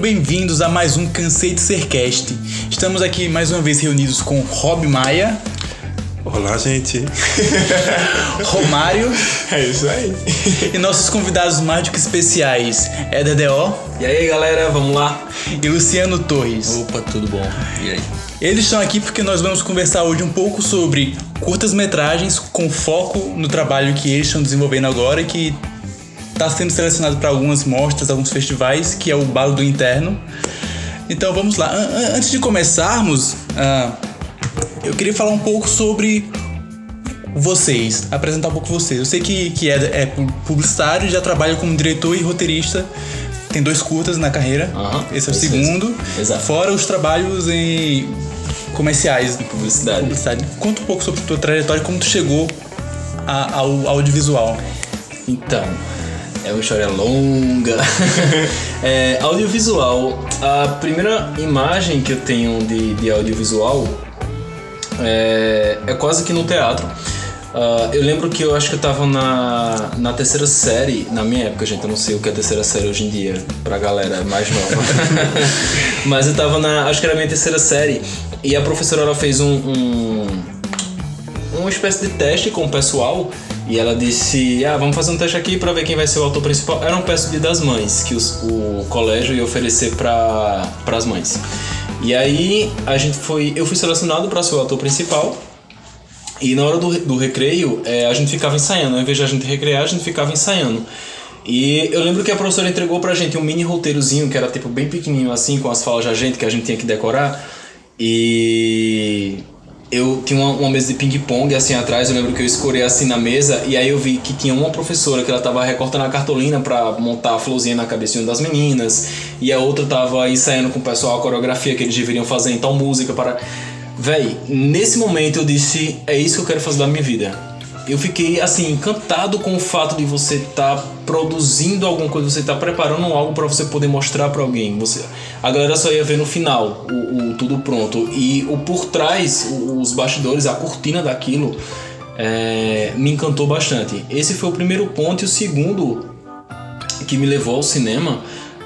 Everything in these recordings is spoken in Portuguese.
bem-vindos a mais um Cansei de Ser Cast. Estamos aqui mais uma vez reunidos com Rob Maia, Olá, gente. Romário É isso aí. e nossos convidados mais do que especiais, Éder D.O. E aí galera, vamos lá? e Luciano Torres. Opa, tudo bom? E aí? Eles estão aqui porque nós vamos conversar hoje um pouco sobre curtas-metragens com foco no trabalho que eles estão desenvolvendo agora e que está sendo selecionado para algumas mostras, alguns festivais, que é o Balo do Interno. Então vamos lá. An- an- Antes de começarmos, ah, eu queria falar um pouco sobre vocês, apresentar um pouco vocês. Eu sei que, que é, é pu- publicitário, já trabalha como diretor e roteirista. Tem dois curtas na carreira. Aham, Esse é o segundo. Exato. Fora os trabalhos em comerciais. Publicidade. Publicidade. Conta um pouco sobre a tua trajetória, como tu chegou a- ao audiovisual. Então, é uma história longa. é, audiovisual. A primeira imagem que eu tenho de, de audiovisual é, é quase que no teatro. Ah, eu lembro que eu acho que eu tava na, na terceira série, na minha época, gente, eu não sei o que é terceira série hoje em dia, pra galera mais nova. Mas eu tava na, acho que era a minha terceira série, e a professora ela fez um- um, uma espécie de teste com o pessoal e ela disse: Ah, vamos fazer um teste aqui para ver quem vai ser o autor principal. Era um peça de das mães que os- o colégio ia oferecer para as mães. E aí a gente foi, eu fui selecionado para ser o autor principal. E na hora do, do recreio, é, a gente ficava ensaiando. Ao invés de a gente recrear, a gente ficava ensaiando. E eu lembro que a professora entregou pra gente um mini roteirozinho, que era tipo bem pequenininho assim, com as falas da gente, que a gente tinha que decorar. E eu tinha uma, uma mesa de ping-pong assim atrás, eu lembro que eu escorei assim na mesa, e aí eu vi que tinha uma professora que ela tava recortando a cartolina pra montar a florzinha na cabecinha das meninas, e a outra tava ensaiando com o pessoal a coreografia que eles deveriam fazer, então música para. Véi, nesse momento eu disse: é isso que eu quero fazer da minha vida. Eu fiquei assim, encantado com o fato de você estar produzindo alguma coisa, você estar preparando algo para você poder mostrar para alguém. Você, a galera só ia ver no final o, o tudo pronto e o por trás, os bastidores, a cortina daquilo é, me encantou bastante. Esse foi o primeiro ponto e o segundo que me levou ao cinema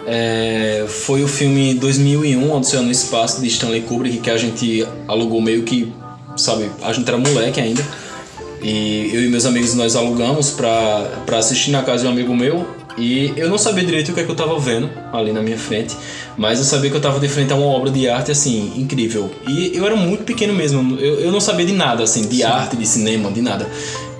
é, foi o filme 2001, Odisseia no Espaço, de Stanley Kubrick, que a gente alugou meio que, sabe, a gente era moleque ainda. E eu e meus amigos nós alugamos pra, pra assistir na casa de um amigo meu. E eu não sabia direito o que, é que eu tava vendo ali na minha frente, mas eu sabia que eu tava de frente a uma obra de arte assim, incrível. E eu era muito pequeno mesmo, eu, eu não sabia de nada, assim, de arte, de cinema, de nada.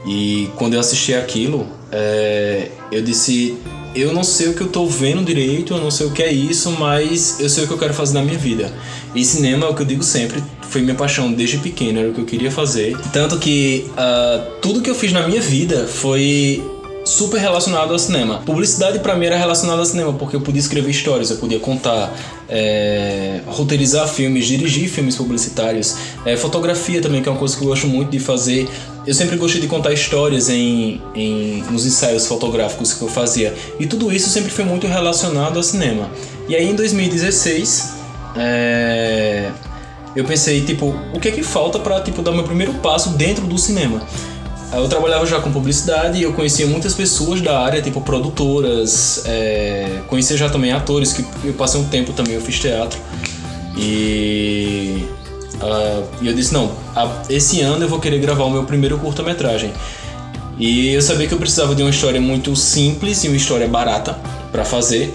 E quando eu assisti aquilo, é, eu disse: Eu não sei o que eu tô vendo direito, eu não sei o que é isso, mas eu sei o que eu quero fazer na minha vida. E cinema é o que eu digo sempre, foi minha paixão desde pequeno, era o que eu queria fazer. Tanto que ah, tudo que eu fiz na minha vida foi super relacionado ao cinema. Publicidade pra mim era relacionada ao cinema, porque eu podia escrever histórias, eu podia contar, é, roteirizar filmes, dirigir filmes publicitários, é, fotografia também, que é uma coisa que eu gosto muito de fazer. Eu sempre gostei de contar histórias em, em, nos ensaios fotográficos que eu fazia. E tudo isso sempre foi muito relacionado ao cinema. E aí em 2016, é, eu pensei, tipo, o que é que falta pra, tipo, dar meu primeiro passo dentro do cinema? Eu trabalhava já com publicidade e eu conhecia muitas pessoas da área, tipo produtoras, é, conhecia já também atores, que eu passei um tempo também, eu fiz teatro. E, e eu disse, não, esse ano eu vou querer gravar o meu primeiro curta-metragem. E eu sabia que eu precisava de uma história muito simples e uma história barata para fazer.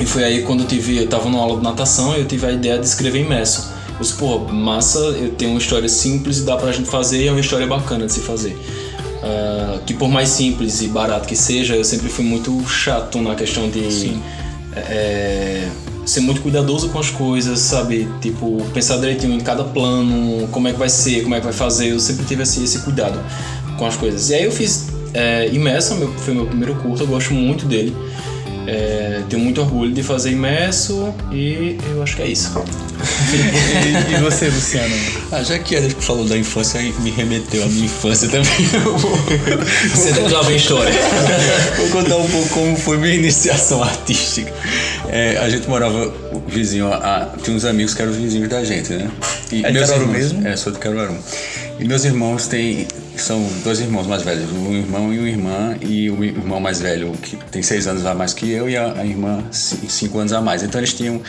E foi aí quando eu tive, eu tava numa aula de natação e eu tive a ideia de escrever imerso. Eu disse, pô, massa, eu tenho uma história simples e dá pra gente fazer, e é uma história bacana de se fazer. Ah, que por mais simples e barato que seja, eu sempre fui muito chato na questão de é, ser muito cuidadoso com as coisas, sabe? Tipo, pensar direitinho em cada plano, como é que vai ser, como é que vai fazer. Eu sempre tive esse, esse cuidado com as coisas. E aí eu fiz é, Imerso, meu, foi meu primeiro curso, eu gosto muito dele. É, tenho muito orgulho de fazer imerso e eu acho que é isso. E, e você, Luciano? Ah, já que ele falou da infância, aí me remeteu à minha infância também. Você deve lá vem história. vou contar um pouco como foi minha iniciação artística. É, a gente morava vizinho, a, tinha uns amigos que eram vizinhos da gente, né? E É de Caruaru mesmo? É, sou de Caruaru. E meus irmãos têm, são dois irmãos mais velhos, um irmão e uma irmã, e o irmão mais velho, que tem seis anos a mais que eu, e a, a irmã ci- cinco anos a mais. Então eles tinham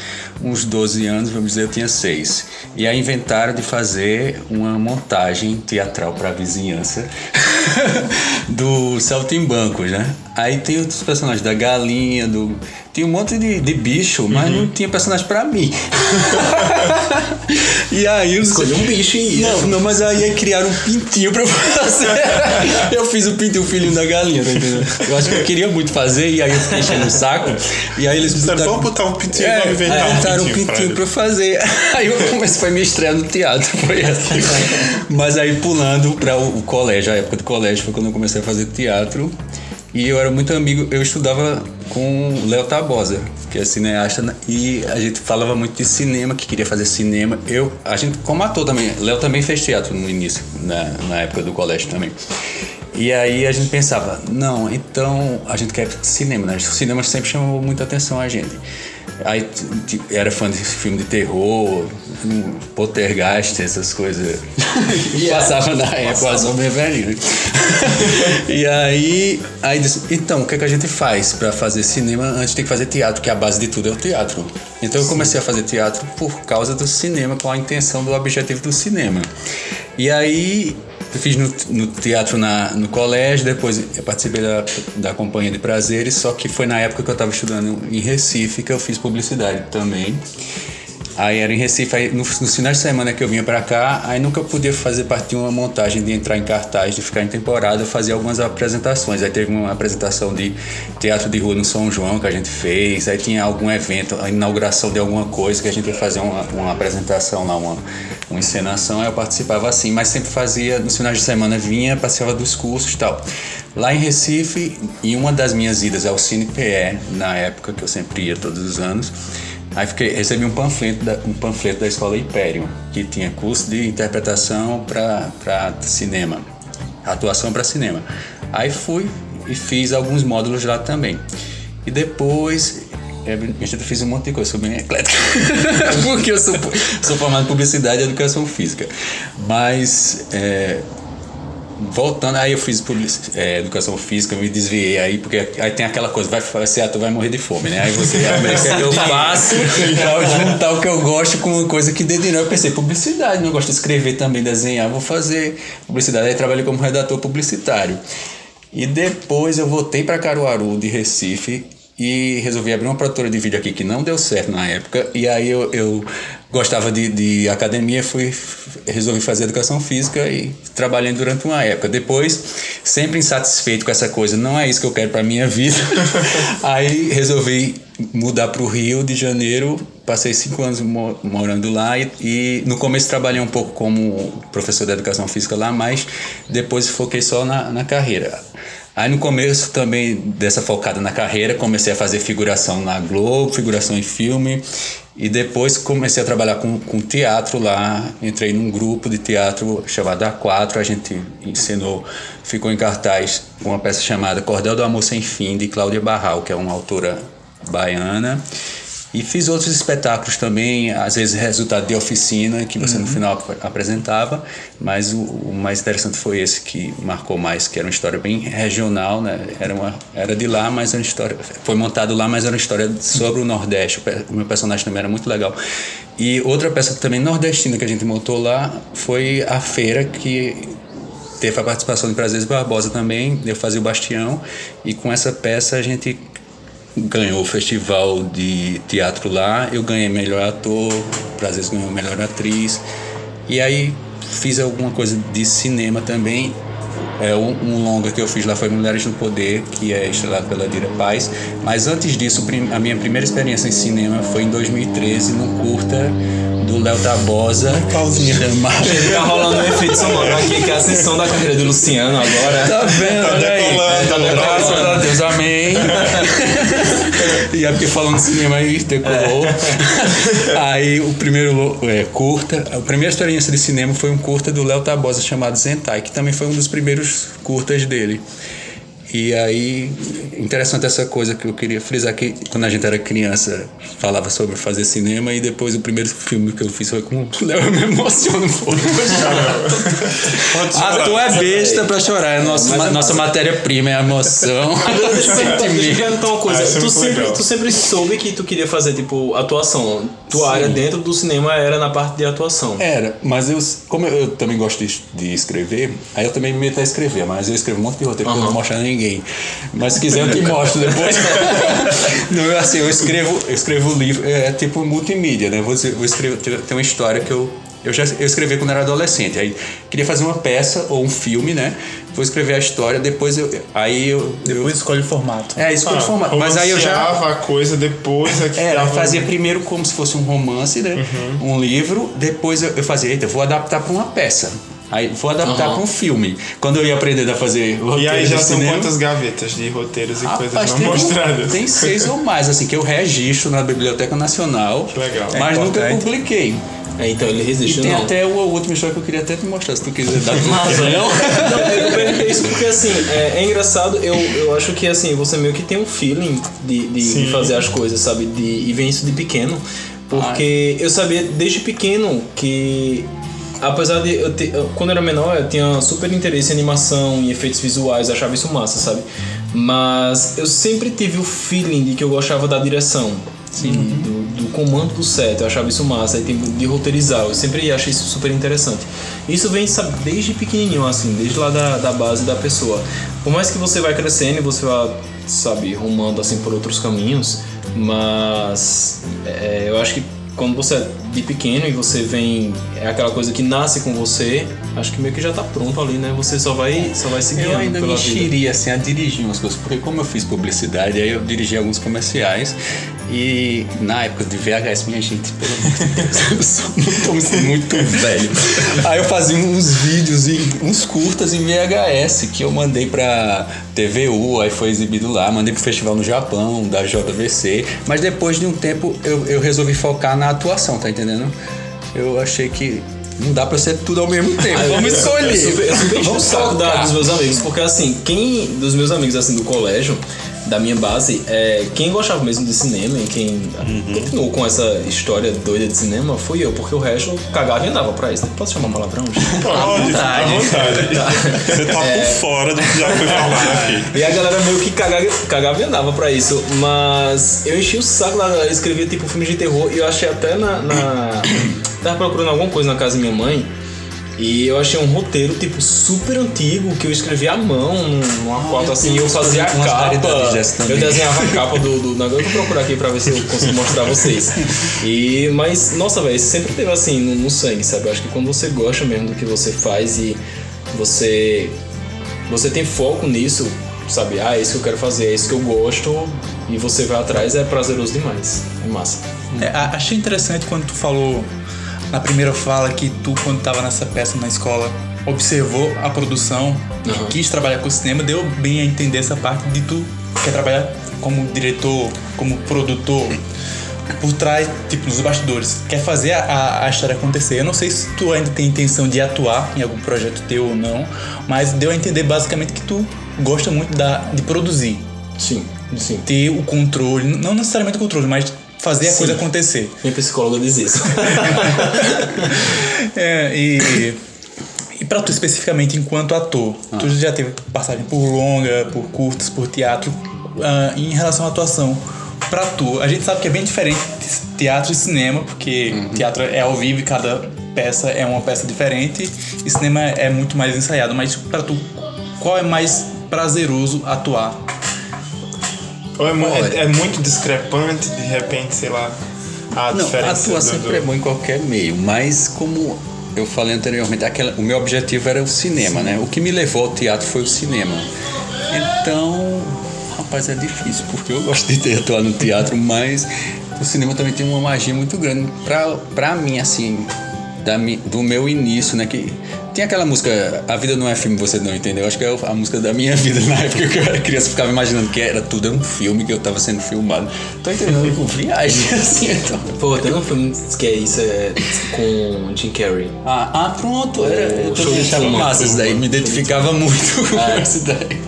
uns 12 anos, vamos dizer, eu tinha seis. E aí inventaram de fazer uma montagem teatral para a vizinhança do Saltimbancos, né? Aí tem outros personagens da galinha, do. Tinha um monte de, de bicho, mas não tinha personagem pra mim. e aí os. Escolhi um bicho e Não, não, mas aí criaram um pintinho pra eu fazer. eu fiz o pintinho, o filhinho da galinha, tá entendendo? Eu acho que eu queria muito fazer, e aí eu fiquei enchendo o saco. E aí eles botaram- vamos botar um pintinho, é, vamos inventar é, um botaram um pintinho pra pintinho pra fazer. Aí eu comecei, foi minha estreia no teatro, foi assim. Mas aí pulando pra o, o colégio, a época do colégio foi quando eu comecei a fazer teatro. E eu era muito amigo, eu estudava com Léo Tabosa, que é cineasta, e a gente falava muito de cinema, que queria fazer cinema. Eu, a gente, como ator também, Léo também fez teatro no início, na, na época do colégio também. E aí a gente pensava, não, então a gente quer cinema, né? O cinema sempre chamou muita atenção a gente. Aí era fã de filme de terror, um poltergeist, essas coisas. Passava na época, sou bem velhinho. e aí, aí disse, então, o que, é que a gente faz para fazer cinema? Antes tem que fazer teatro, que a base de tudo é o teatro. Então eu comecei a fazer teatro por causa do cinema, com a intenção do objetivo do cinema. E aí fiz no, no teatro na, no colégio, depois eu participei da, da Companhia de Prazeres, só que foi na época que eu estava estudando em Recife que eu fiz publicidade também. Aí era em Recife, aí no- nos finais de semana que eu vinha pra cá, aí nunca podia fazer parte de uma montagem de entrar em cartaz, de ficar em temporada, fazia algumas apresentações. Aí teve uma apresentação de teatro de rua no São João que a gente fez, aí tinha algum evento, a inauguração de alguma coisa que a gente ia fazer uma, uma apresentação lá, uma, uma encenação, aí eu participava assim, mas sempre fazia, nos finais de semana vinha, participava dos cursos e tal. Lá em Recife, em uma das minhas idas ao Cine PE, na época que eu sempre ia todos os anos, Aí fiquei, recebi um panfleto, da, um panfleto da escola Império, que tinha curso de interpretação para cinema, atuação para cinema. Aí fui e fiz alguns módulos lá também. E depois, eu fiz um monte de coisa, sou bem eclético, porque eu sou, sou formado em publicidade e educação física. Mas é, Voltando, aí eu fiz é, educação física, me desviei aí, porque aí tem aquela coisa, vai fazer ator, vai morrer de fome, né? Aí você, ah, eu faço pra juntar o que eu gosto com uma coisa que dê dinheiro. Eu pensei, publicidade, eu gosto de escrever também, desenhar, vou fazer publicidade. Aí trabalhei como redator publicitário. E depois eu voltei para Caruaru, de Recife, e resolvi abrir uma produtora de vídeo aqui que não deu certo na época. E aí eu, eu gostava de, de academia, fui resolvi fazer educação física e trabalhei durante uma época. Depois, sempre insatisfeito com essa coisa, não é isso que eu quero para minha vida. aí resolvi mudar para o Rio de Janeiro. Passei cinco anos mo- morando lá e, e no começo trabalhei um pouco como professor de educação física lá, mas depois foquei só na, na carreira. Aí no começo também dessa focada na carreira, comecei a fazer figuração na Globo, figuração em filme, e depois comecei a trabalhar com, com teatro lá. Entrei num grupo de teatro chamado A4, a gente ensinou, ficou em cartaz uma peça chamada Cordel do Amor Sem Fim, de Cláudia Barral, que é uma autora baiana. E fiz outros espetáculos também, às vezes resultado de oficina, que você no final ap- apresentava, mas o, o mais interessante foi esse que marcou mais, que era uma história bem regional, né? Era, uma, era de lá, mas era uma história. Foi montado lá, mas era uma história sobre o Nordeste. O meu personagem também era muito legal. E outra peça também nordestina que a gente montou lá foi a feira que teve a participação de Prazeres Barbosa também, eu fazia o Bastião, e com essa peça a gente ganhou o festival de teatro lá, eu ganhei melhor ator, Prazeres ganhou melhor atriz, e aí fiz alguma coisa de cinema também. É, um, um longa que eu fiz lá foi Mulheres no Poder, que é estrelado pela Dira Paz. Mas antes disso, a minha primeira experiência em cinema foi em 2013, num curta do Léo Tabosa, chamado Gente, tá rolando um efeito sonoro aqui, que é a ascensão da carreira do Luciano agora. Tá vendo? Tá Olha aí. decolando, Tá? Graças a Deus, amém. e é porque falando de cinema aí decolou. aí o primeiro é, curta, a primeira experiência de cinema foi um curta do Léo Tabosa chamado Zentai, que também foi um dos primeiros curtas dele. E aí, interessante essa coisa que eu queria frisar que quando a gente era criança, falava sobre fazer cinema e depois o primeiro filme que eu fiz foi com o Léo, eu me emociono um pouco. Pode Ah, tu é besta pra chorar, é nossa, Mas é nossa matéria-prima é a emoção. Sentimento. uma coisa. Ah, isso é tu, sempre, legal. tu sempre soube que tu queria fazer, tipo, atuação. Tua área dentro do cinema era na parte de atuação. Era, mas eu, como eu, eu também gosto de, de escrever, aí eu também me meto a escrever, mas eu escrevo um monte de roteiro que eu não mostro a ninguém. Mas se quiser eu te mostro depois. não, eu, assim, eu escrevo, eu escrevo livro, é tipo multimídia, né? Eu Vou, dizer- vou escrever, tem uma história que eu. Eu já eu escrevi quando era adolescente. Aí queria fazer uma peça ou um filme, né? Vou escrever a história, depois eu. Aí eu. eu Depois escolhe o formato. é, eu Ah, formato. Mas aí eu já. a coisa depois é que Era, dava- eu fazia primeiro como se fosse um romance, né? Uhum. Um livro, depois eu, eu fazia, eita, eu vou adaptar para uma peça. Aí vou adaptar Aham. para um filme. Quando eu ia aprender a fazer E roteiro aí já de são cinema, quantas gavetas de roteiros e coisas Rapaz, não tem, um- mostradas? tem seis ou mais, assim, que eu registro na Biblioteca Nacional. Que legal. Mas É nunca publiquei. É, então ele E resistiu, tem não. até uma última história que eu queria até te mostrar, se tu quiser dar Mas, não? não, eu perguntei isso porque assim, é, é engraçado, eu, eu acho que assim, você meio que tem um feeling de, de, de fazer as coisas, sabe? De, e vem isso de pequeno. Porque eu sabia desde pequeno que. Apesar de eu ter, quando eu era menor, eu tinha super interesse em animação, em efeitos visuais, achava isso massa, sabe? Mas eu sempre tive o feeling de que eu gostava da direção. Sim. Do, do comando do set, eu achava isso massa, e tipo, de roteirizar, eu sempre achei isso super interessante. Isso vem, sabe, desde pequenininho, assim, desde lá da, da base da pessoa. Por mais que você vai crescendo e você vá, sabe, rumando assim por outros caminhos, mas é, eu acho que quando você é de pequeno e você vem, é aquela coisa que nasce com você, acho que meio que já tá pronto ali, né? Você só vai, só vai seguindo Eu ainda pela me vida. enxeria assim, a dirigir umas coisas, porque como eu fiz publicidade, aí eu dirigi alguns comerciais e na época de VHS, minha gente, pelo amor de Deus, eu sou sentindo muito velho. Aí eu fazia uns vídeos, e uns curtas em VHS que eu mandei pra TVU, aí foi exibido lá, mandei pro festival no Japão, da JVC, mas depois de um tempo eu, eu resolvi focar na atuação, tá entendendo? Eu achei que não dá pra ser tudo ao mesmo tempo. Vamos escolher. Eu eu super encho o Vamos saco focar. dos meus amigos, porque assim, quem. Dos meus amigos assim do colégio, da minha base, é, quem gostava mesmo de cinema e quem Uhum. continuou com essa história doida de cinema fui eu, porque o resto cagava e andava pra isso. Posso chamar palavrão? Pode, à vontade. Você tá É. por fora do que já foi falado aqui. E a galera meio que cagava, cagava e andava pra isso. Mas eu enchi o saco da galera, escrevia tipo filmes de terror e eu achei até na. na- tava procurando alguma coisa na casa da minha mãe. E eu achei um roteiro, tipo, super antigo, que eu escrevi à mão, num- numa foto assim, eu fazia a capa. Eu desenhava a capa do, do negócio. Eu vou procurar aqui pra ver se eu consigo mostrar a vocês. E, mas, nossa, velho, sempre teve assim no, no sangue, sabe? Eu acho que quando você gosta mesmo do que você faz e você você tem foco nisso, sabe? Ah, é isso que eu quero fazer, é isso que eu gosto, e você vai atrás, é prazeroso demais. É massa. É, achei interessante quando tu falou na primeira fala que tu, quando tava nessa peça na escola, observou a produção Uhum. e quis trabalhar com cinema, deu bem a entender essa parte de tu quer trabalhar como diretor, como produtor, por trás, tipo, nos bastidores. Quer fazer a, a história acontecer. Eu não sei se tu ainda tem intenção de atuar em algum projeto teu ou não, mas deu a entender basicamente que tu gosta muito da, de produzir. Sim, sim. Ter o controle, não necessariamente o controle, mas fazer a Sim. coisa acontecer. Minha psicóloga diz isso. É, e, e pra tu especificamente, enquanto ator, tu já teve passagem por longa, por curtas, por teatro, ah, em relação à atuação. Pra tu, a gente sabe que é bem diferente de teatro e cinema, porque teatro é ao vivo e cada peça é uma peça diferente, e cinema é muito mais ensaiado. Mas pra tu, qual é mais prazeroso atuar? Ou é, é- é muito discrepante, de repente, sei lá, a Não, diferença atuar do- sempre do- é bom em qualquer meio, mas como eu falei anteriormente, aquela, o meu objetivo era o cinema, né? O que me levou ao teatro foi o cinema. Então, rapaz, é difícil, porque eu gosto de ter atuado no teatro, mas o cinema também tem uma magia muito grande pra, pra mim, assim, da, do meu início, né? Que tem aquela música A Vida Não É Filme, Você Não Entendeu? Acho que é a música da minha vida na época que eu era criança. eu Ficava imaginando que era tudo um filme que eu tava sendo filmado. Tô entendendo com viagem, assim, então. Pô, tem um filme que é isso, é com Jim Carrey. Ah, ah, pronto. Era, eu show de achava Truman. massa isso daí. Me identificava muito com É. isso daí.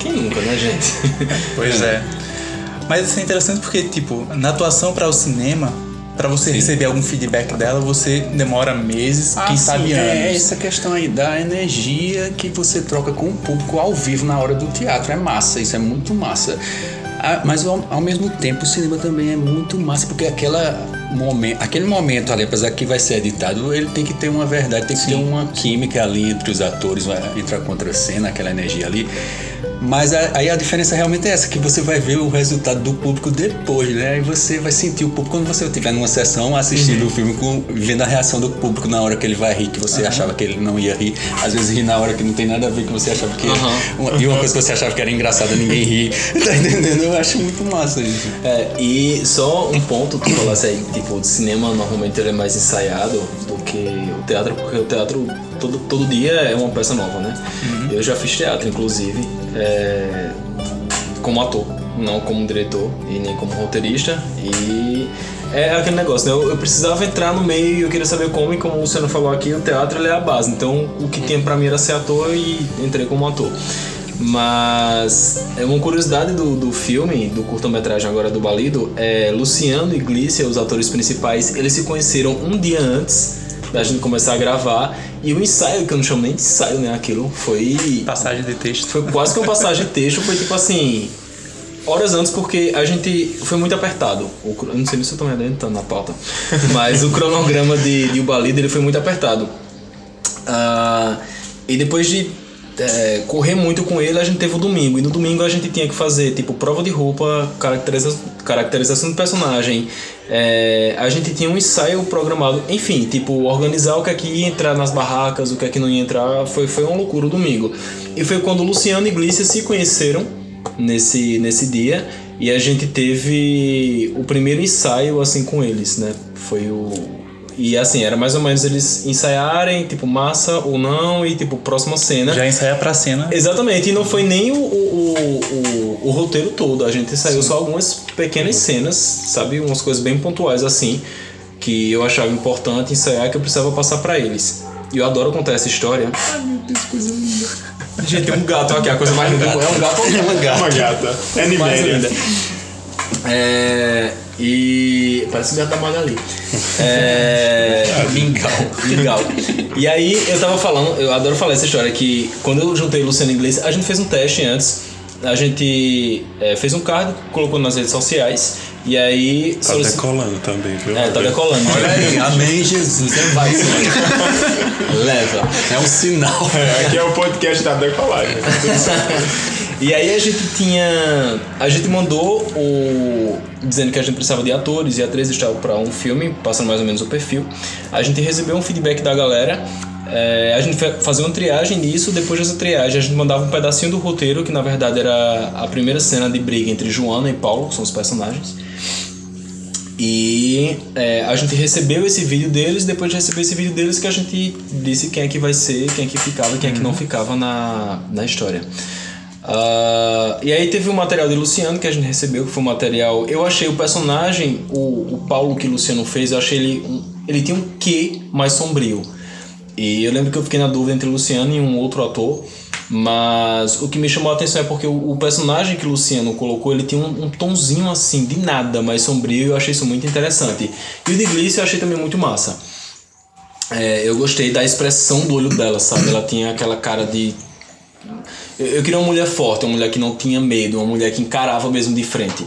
Quem nunca, né, gente? Pois é. Mas isso é interessante porque, tipo, na atuação para o cinema, para você sim. receber algum feedback dela, você demora meses, ah, quem sabe anos. É essa questão aí da energia que você troca com o público ao vivo na hora do teatro. É massa, isso é muito massa. Ah, mas ao, ao, mesmo tempo o cinema também é muito massa, porque aquela momento, aquele momento ali, apesar que vai ser editado, ele tem que ter uma verdade, tem que Sim. ter uma química ali entre os atores, entre a contracena, aquela energia ali. Mas aí a diferença realmente é essa, que você vai ver o resultado do público depois, né? Aí você vai sentir o público quando você estiver numa sessão assistindo uhum. o filme, com, vendo a reação do público na hora que ele vai rir, que você uhum. achava que ele não ia rir. Às vezes rir na hora que não tem nada a ver, que você achava que. Uhum. Uma, e uma coisa que você achava que era engraçada, ninguém ri. tá entendendo? Eu acho muito massa isso. É, e só um ponto que falasse aí, tipo, de cinema normalmente ele é mais ensaiado do que o teatro, porque o teatro todo, todo dia é uma peça nova, né? Uhum. Eu já fiz teatro, inclusive, é, como ator, não como diretor e nem como roteirista. E é aquele negócio, né? Eu, eu, precisava entrar no meio e eu queria saber como, e como o Luciano falou aqui, o teatro é a base. Então o que tinha pra mim era ser ator e entrei como ator. Mas é uma curiosidade do, do filme, do curta-metragem agora do Balido, é Luciano e Glícia, os atores principais, eles se conheceram um dia antes da gente começar a gravar. E o ensaio, que eu não chamo nem de ensaio, né? Aquilo foi. Passagem de texto. Foi quase que uma passagem de texto, foi tipo assim. Horas antes, porque a gente foi muito apertado. O, eu não sei se eu tô me adiantando na pauta. Mas o cronograma de, de Ubalida ele foi muito apertado. Uh, e depois de é, correr muito com ele, a gente teve o domingo. E no domingo a gente tinha que fazer, tipo, prova de roupa, caracteriza caracterização do personagem. É, a gente tinha um ensaio programado. Enfim, tipo, organizar o que é que ia entrar nas barracas, o que é que não ia entrar. Foi, foi uma loucura o domingo. E foi quando Luciano e Glícia se conheceram nesse, nesse dia. E a gente teve o primeiro ensaio, assim, com eles, né? Foi o e assim, era mais ou menos eles ensaiarem, tipo, massa ou não, e tipo, próxima cena. Já ensaiar pra cena. Exatamente, e não foi nem o, o, o, o roteiro todo, a gente ensaiou Sim. só algumas pequenas cenas, sabe? Umas coisas bem pontuais assim, que eu achava importante ensaiar, que eu precisava passar para eles. E eu adoro contar essa história. Ai meu Deus, coisa linda. Gente, tem um gato aqui, a coisa mais linda. É um gato ou uma gata? Uma gata. É mais linda. É. E. Parece o gato da Magali. É. Mingau. Mingau. E aí eu tava falando, eu adoro falar essa história, que quando eu juntei Luciano Inglês, a gente fez um teste antes. A gente é, fez um card, colocou nas redes sociais. E aí. Tá solic... decolando também, viu? É, tá decolando. Olha aí, amém, Jesus. É vai, Leva. É um sinal. É, aqui é o podcast da decolagem. E aí a gente tinha. A gente mandou o. dizendo que a gente precisava de atores e atrizes para um filme, passando mais ou menos o perfil. A gente recebeu um feedback da galera. É, a gente fazia uma triagem nisso, depois dessa triagem a gente mandava um pedacinho do roteiro, que na verdade era a primeira cena de briga entre Joana e Paulo, que são os personagens. E é, a gente recebeu esse vídeo deles, depois de receber esse vídeo deles que a gente disse quem é que vai ser, quem é que ficava e quem é que não uhum. ficava na, na história. Uh, e aí teve o material de Luciano que a gente recebeu, que foi um material. Eu achei o personagem, o, o Paulo que o Luciano fez, eu achei ele. Um, ele tinha um quê mais sombrio. E eu lembro que eu fiquei na dúvida entre o Luciano e um outro ator. Mas o que me chamou a atenção é porque o, o personagem que o Luciano colocou, ele tinha um, um, tonzinho assim, de nada mais sombrio, e eu achei isso muito interessante. E o de Glice eu achei também muito massa. É, eu gostei da expressão do olho dela, sabe? Ela tinha aquela cara de eu, eu queria uma mulher forte, uma mulher que não tinha medo, uma mulher que encarava mesmo de frente.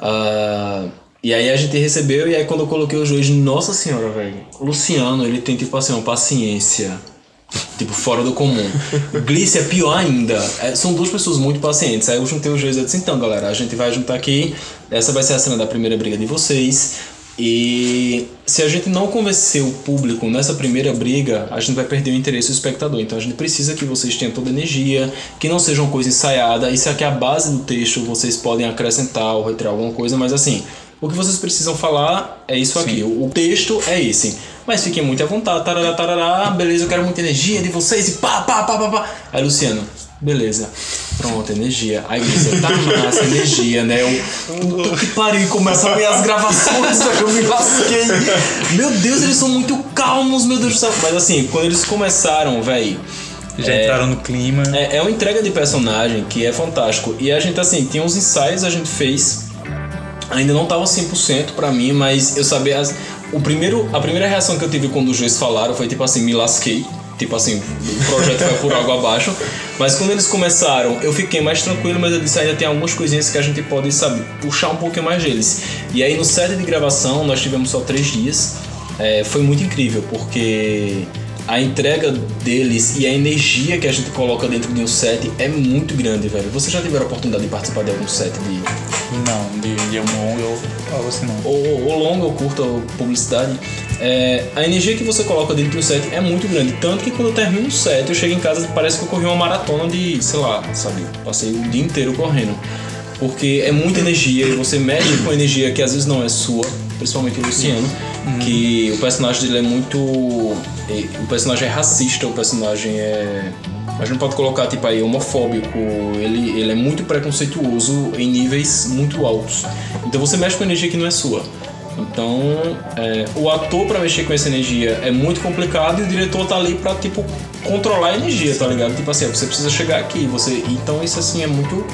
Uh, e aí a gente recebeu, e aí quando eu coloquei os dois, nossa senhora, velho. Luciano, ele tem tipo assim, uma paciência. Tipo, fora do comum. Glice é pior ainda. É, são duas pessoas muito pacientes. Aí eu juntei os dois e disse, então, galera, a gente vai juntar aqui. Essa vai ser a cena da primeira briga de vocês. E se a gente não convencer o público nessa primeira briga, a gente vai perder o interesse do espectador. Então a gente precisa que vocês tenham toda a energia, que não seja uma coisa ensaiada. Isso aqui é a base do texto, vocês podem acrescentar ou retirar alguma coisa, mas assim, o que vocês precisam falar é isso Sim. aqui. O, texto é esse. Mas fiquem muito à vontade, tarará, tarará, beleza, eu quero muita energia de vocês e pá, pá, pá, pá, pá. Aí, Luciano, Beleza. Pronto, energia. Aí você tá massa, energia, né? Eu, que pariu, começa a ver as gravações, só que eu me lasquei. Meu Deus, eles são muito calmos, meu Deus do céu. Mas assim, quando eles começaram, velho, Já é, entraram no clima. É, é uma entrega de personagem que é fantástico. E a gente, assim, tinha uns ensaios a gente fez. Ainda não tava 100% pra mim, mas eu sabia. As, o primeiro, a primeira reação que eu tive quando os dois falaram foi tipo assim: me lasquei. Tipo assim, o projeto vai por água abaixo. Mas quando eles começaram, eu fiquei mais tranquilo, mas eu disse ainda tem algumas coisinhas que a gente pode, sabe, puxar um pouquinho mais deles. E aí no set de gravação, nós tivemos só três dias. É, foi muito incrível, porque a entrega deles e a energia que a gente coloca dentro de um set é muito grande, velho. Você já teve a oportunidade de participar de algum set de. Não, de, de um longo ou algo assim não. Ou, ou longo, ou curta, ou publicidade. É, a energia que você coloca dentro de um set é muito grande. Tanto que quando eu termino um set, eu chego em casa parece que eu corri uma maratona de, sei lá, sabe? Passei o dia inteiro correndo. Porque é muita energia e você mexe com energia que às vezes não é sua, principalmente o Luciano Uhum. Que o personagem dele é muito. O personagem é racista, o personagem é. A gente pode colocar, tipo, aí, homofóbico. Ele, ele é muito preconceituoso em níveis muito altos. Então você mexe com energia que não é sua. Então, é, o ator para mexer com essa energia é muito complicado e o diretor tá ali para tipo controlar a energia, tá ligado? Tipo assim, você precisa chegar aqui, você. Então isso assim é muito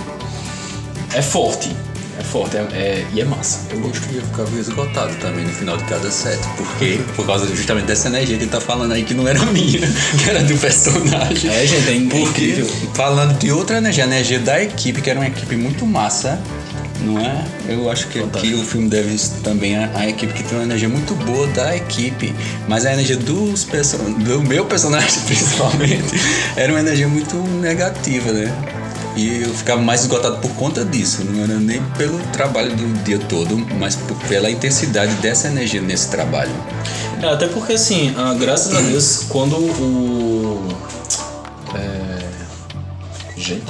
é forte. É forte, é, é, e é massa. Eu gosto de ficar esgotado também no final de cada set, porque por causa justamente dessa energia que ele tá falando aí que não era minha, que era do personagem. É, gente, é incrível. Falando de outra energia, a energia da equipe, que era uma equipe muito massa, não é? Eu acho que aqui o filme deve também a, a, equipe que tem uma energia muito boa da equipe, mas a energia dos do meu personagem principalmente era uma energia muito negativa, né? E eu ficava mais esgotado por conta disso. Não era nem pelo trabalho do dia todo, mas pela intensidade dessa energia nesse trabalho. É, até porque, assim, ah, graças a Deus, quando o. É... Gente.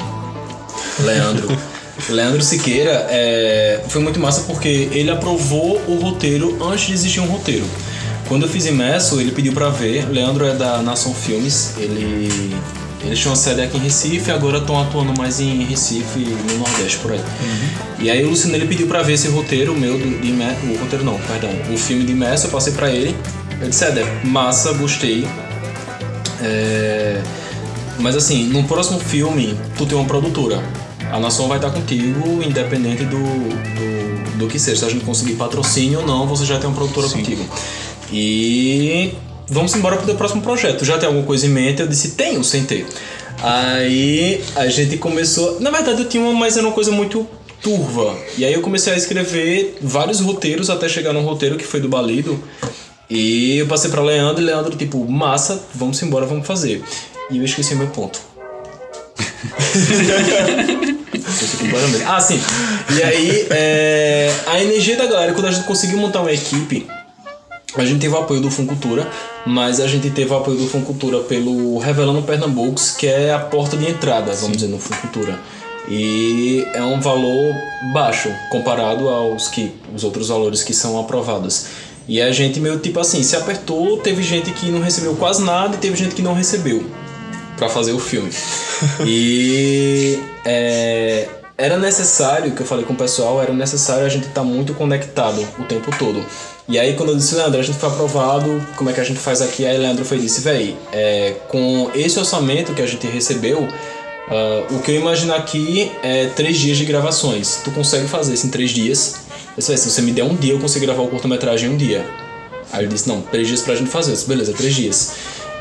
Leandro. Leandro Siqueira é, foi muito massa porque ele aprovou o roteiro antes de existir um roteiro. Quando eu fiz imerso, ele pediu para ver. Leandro é da Nação Filmes, ele eles tinham sede aqui em Recife agora estão atuando mais em Recife e no Nordeste por aí. Uhum. E aí o Luciano ele pediu pra ver esse roteiro meu de, de o roteiro não, perdão, o filme de Messi, eu passei pra ele. Ele disse, é, massa, gostei. É... Mas assim, no próximo filme, tu tem uma produtora. A nação vai estar contigo, independente do, do, do que seja. Se a gente conseguir patrocínio ou não, você já tem uma produtora Sim. contigo. E vamos embora pro teu próximo projeto. Já tem alguma coisa em mente? Eu disse, tenho, sem ter. Aí a gente começou. Na verdade, eu tinha uma, mas era uma coisa muito turva. E aí eu comecei a escrever vários roteiros até chegar num roteiro que foi do Balido. E eu passei para Leandro e Leandro, tipo, massa, vamos embora, vamos fazer. E eu esqueci meu ponto. ah, sim. E aí, é, a energia da galera, quando a gente conseguiu montar uma equipe, a gente teve o apoio do Funcultura, mas a gente teve o apoio do Funcultura pelo Revelando Pernambucos, que é a porta de entrada, vamos Sim. dizer, no Funcultura. E é um valor baixo comparado aos que os outros valores que são aprovados. E a gente meio tipo assim, se apertou, teve gente que não recebeu quase nada e teve gente que não recebeu para fazer o filme. e é, era necessário, que eu falei com o pessoal, era necessário a gente estar tá muito conectado o tempo todo. E aí quando eu disse, Leandro, a gente foi aprovado, como é que a gente faz aqui? Aí Leandro foi disse, véi, é, com esse orçamento que a gente recebeu, uh, o que eu imagino aqui é três dias de gravações. Tu consegue fazer isso em três dias? Eu disse, se você me der um dia, eu consigo gravar o curta-metragem em um dia. Aí ele disse, não, três dias pra gente fazer. Eu disse, beleza, três dias.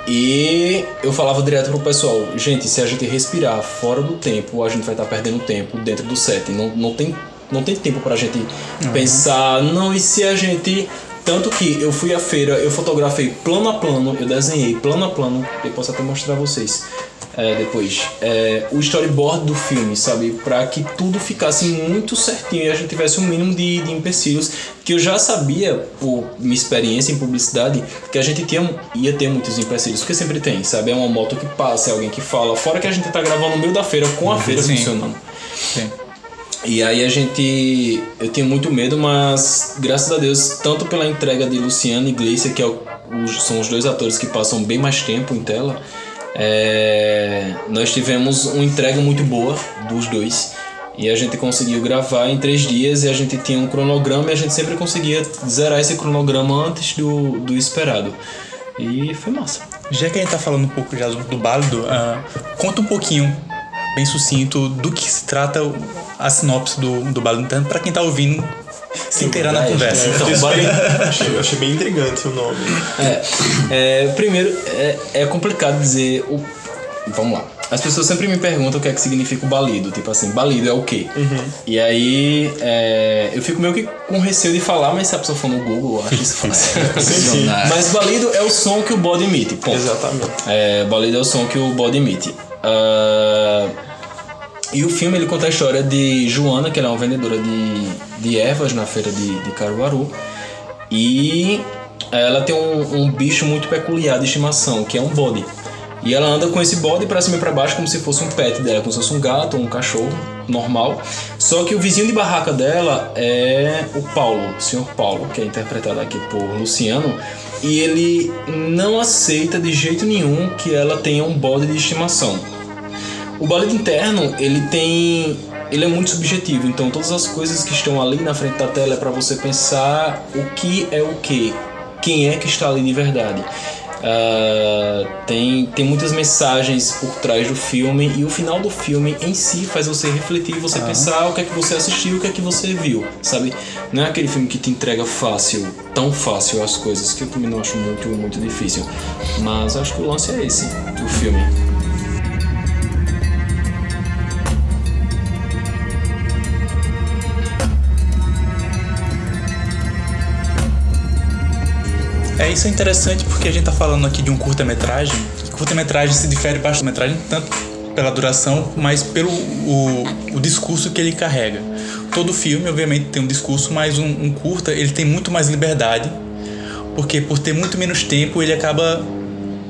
E eu falava direto pro pessoal, gente, se a gente respirar fora do tempo, a gente vai estar tá perdendo tempo dentro do set. Não, não tem não tem tempo pra gente uhum. pensar, não, e se a gente. Tanto que eu fui à feira, eu fotografei plano a plano, eu desenhei plano a plano, eu posso até mostrar a vocês é, depois, é, o storyboard do filme, sabe? Pra que tudo ficasse muito certinho e a gente tivesse um mínimo de, de empecilhos. Que eu já sabia, por minha experiência em publicidade, que a gente tinha, ia ter muitos empecilhos, porque sempre tem, sabe? É uma moto que passa, é alguém que fala. Fora que a gente tá gravando no meio da feira com a uhum, feira Sim. funcionando. Sim. E aí a gente. Eu tinha muito medo, mas graças a Deus, tanto pela entrega de Luciano e Gleicia, que é o, são os dois atores que passam bem mais tempo em tela, é, nós tivemos uma entrega muito boa dos dois. E a gente conseguiu gravar em três dias e a gente tinha um cronograma e a gente sempre conseguia zerar esse cronograma antes do, do esperado. E foi massa. Já que a gente tá falando um pouco já do, do Bálido, uh, conta um pouquinho, bem sucinto, do que se trata a sinopse do, do Interno, pra quem tá ouvindo se inteirar na conversa. É, então, bem, achei, achei, bem intrigante o nome. É, é primeiro, é, é complicado dizer o. Vamos lá. As pessoas sempre me perguntam o que é que significa o balido. Tipo assim, balido é o quê? Uhum. E aí é, eu fico meio que com receio de falar, mas se a pessoa for no Google, eu acho isso fácil. mas balido é o som que o bode emite. Ponto. Exatamente. É, balido é o som que o bode emite. Uh, e o filme ele conta a história de Joana, que ela é uma vendedora de, de ervas na feira de, de Caruaru. E ela tem um, um bicho muito peculiar de estimação, que é um bode. E ela anda com esse bode para cima e para baixo como se fosse um pet dela, como se fosse um gato ou um cachorro normal. Só que o vizinho de barraca dela é o Paulo, o senhor Paulo, que é interpretado aqui por Luciano. E ele não aceita de jeito nenhum que ela tenha um bode de estimação. O bode interno, ele tem ele é muito subjetivo, então todas as coisas que estão ali na frente da tela é para você pensar o que é o que, quem é que está ali de verdade. Uh, tem, tem muitas mensagens por trás do filme e o final do filme em si faz você refletir, você ah. pensar o que é que você assistiu, o que é que você viu, sabe? Não é aquele filme que te entrega fácil, tão fácil as coisas, que eu também não acho muito, muito difícil. Mas acho que o lance é esse do filme. É, isso é interessante porque a gente tá falando aqui de um curta-metragem. Curta-metragem se difere bastante metragem tanto pela duração, mas pelo o, o discurso que ele carrega. Todo filme, obviamente, tem um discurso, mas um, um curta ele tem muito mais liberdade, porque por ter muito menos tempo ele acaba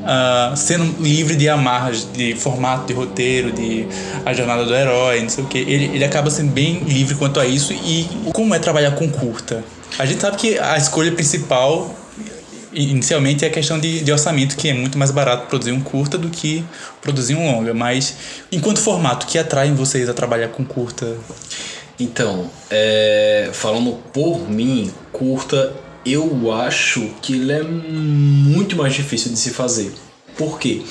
Uh, sendo livre de amarras, de formato de roteiro, de a jornada do herói, não sei o que. Ele, ele acaba sendo bem livre quanto a isso. E como é trabalhar com curta? A gente sabe que a escolha principal inicialmente é a questão de, de, orçamento, que é muito mais barato produzir um curta do que produzir um longa. Mas, enquanto formato, que atraem vocês a trabalhar com curta? Então, é, falando por mim, curta, eu acho que ele é muito mais difícil de se fazer. Por quê?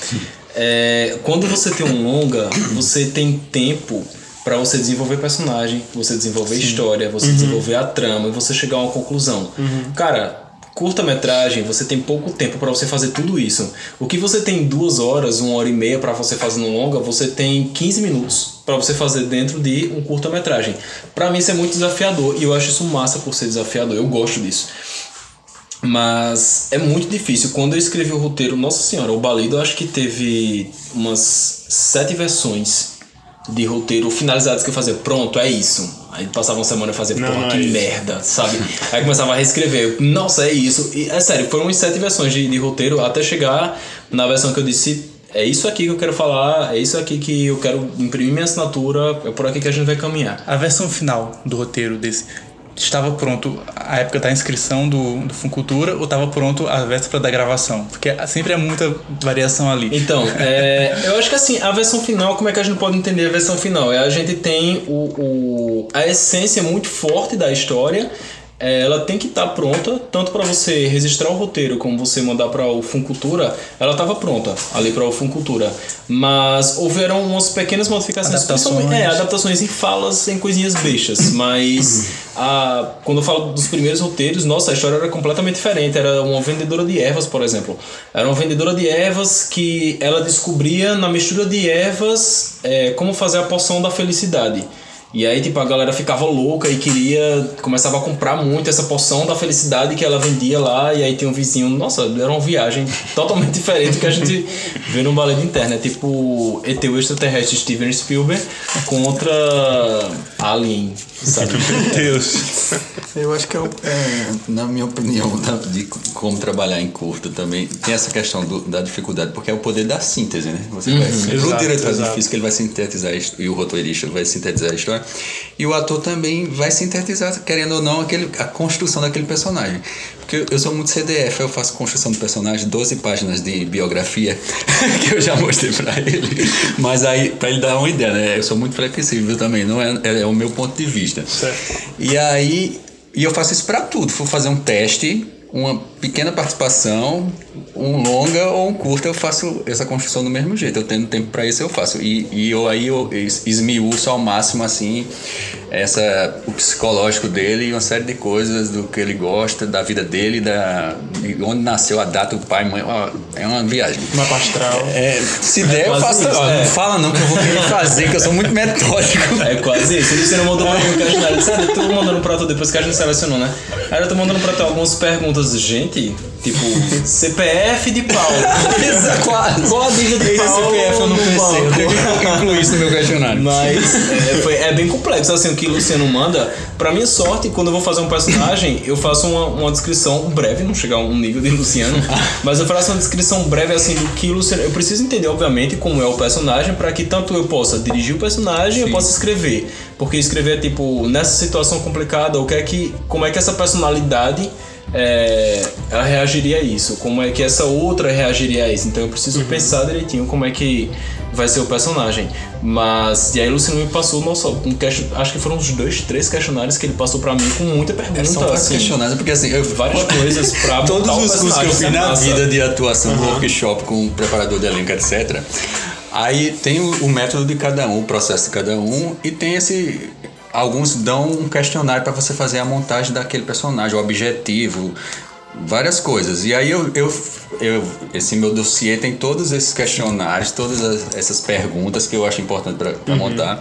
É, quando você tem um longa, você tem tempo para você desenvolver personagem, você desenvolver Sim. história, você uhum. desenvolver a trama e você chegar a uma conclusão. Uhum. Cara, curta-metragem, você tem pouco tempo para você fazer tudo isso. O que você tem duas horas, uma hora e meia para você fazer no longa, você tem 15 minutos para você fazer dentro de um curta-metragem. Para mim isso é muito desafiador e eu acho isso massa por ser desafiador. Eu gosto disso. Mas é muito difícil. Quando eu escrevi o roteiro, nossa senhora, o Balido acho que teve umas sete versões de roteiro finalizados que eu fazia. Pronto, é isso Aí passava uma semana e fazia, não, porra, que é merda, sabe? Aí começava a reescrever, nossa, é isso. E é sério, foram uns sete versões de, de roteiro até chegar na versão que eu disse, é isso aqui que eu quero falar, é isso aqui que eu quero imprimir minha assinatura, é por aqui que a gente vai caminhar. A versão final do roteiro desse estava pronto a época da inscrição do, do Funcultura ou estava pronto a véspera da gravação? Porque sempre é muita variação ali. Então, é, eu acho que assim, a versão final, como é que a gente pode entender a versão final? É a gente tem o, o a essência muito forte da história ela tem que estar tá pronta, tanto para você registrar o roteiro como você mandar para o Funcultura, ela estava pronta ali para o Funcultura. Mas houveram umas pequenas modificações, adaptações, é, adaptações em falas, em coisinhas bestas, mas a, quando eu falo dos primeiros roteiros, nossa, a história era completamente diferente. Era uma vendedora de ervas, por exemplo. Era uma vendedora de ervas que ela descobria na mistura de ervas é, como fazer a poção da felicidade. E aí, tipo, a galera ficava louca e queria. Começava a comprar muito essa poção da felicidade que ela vendia lá. E aí tem um vizinho. Nossa, era uma viagem totalmente diferente do que a gente vê no balé de interna. É tipo ET o extraterrestre Steven Spielberg contra Alien, sabe? Meu Deus. Eu acho que é, é, na minha opinião, de como trabalhar em curto também, tem essa questão do, da dificuldade, porque é o poder da síntese, né? Você uhum, vai, exato, o diretor exato. de física ele vai sintetizar e o roteirista vai sintetizar a história, e o ator também vai sintetizar, querendo ou não, aquele, a construção daquele personagem. Porque eu sou muito CDF, eu faço construção de personagem, 12 páginas de biografia, que eu já mostrei para ele. Mas aí, para ele dar uma ideia, né? Eu sou muito flexível também, não é, é, é o meu ponto de vista. Certo. E aí e eu faço isso para tudo. Vou fazer um teste, uma pequena participação, um longa ou um curta, eu faço essa construção do mesmo jeito. Eu tendo tempo para isso, eu faço. E, e eu aí eu esmiuço ao máximo assim essa o psicológico dele e uma série de coisas do que ele gosta, da vida dele, da de onde nasceu a data, o pai, mãe, é uma viagem. Uma pastral. É, se der, é eu faço. Isso, é. Não fala não que eu vou querer fazer, que eu sou muito metódico. É quase isso. Você não mandou pra mim o questionário. Sabe, eu tô mandando pra tu depois que a gente selecionou, né? Aí eu tô mandando pra tu algumas perguntas. Gente, Tipo, CPF de Paulo. qual, qual a dívida de Paulo? CPF eu não pensei. Eu tenho que incluir isso no meu questionário. Mas é, foi, é bem complexo, assim, o que o Luciano manda. Pra minha sorte, quando eu vou fazer um personagem, eu faço uma, uma descrição breve, não chegar a um nível de Luciano, mas eu faço uma descrição breve, assim, do que o Luciano... Eu preciso entender, obviamente, como é o personagem, para que tanto eu possa dirigir o personagem, Sim. eu possa escrever. Porque escrever, tipo, nessa situação complicada, o que é que... Como é que essa personalidade é, ela reagiria a isso, como é que essa outra reagiria a isso. Então eu preciso uhum. pensar direitinho como é que vai ser o personagem. Mas, e aí o Luciano me passou, nossa, um question, acho que foram uns dois, três questionários que ele passou pra mim com muita pergunta. É, são vários assim, questionários, porque assim, eu, várias coisas pra Todos os cursos que eu fiz na vida de atuação, uhum. workshop com preparador de elenco, etc. Aí tem o, o método de cada um, o processo de cada um, e tem esse alguns dão um questionário para você fazer a montagem daquele personagem, o objetivo, várias coisas. E aí eu, eu, eu esse meu dossiê tem todos esses questionários, todas as, essas perguntas que eu acho importante para uhum. montar.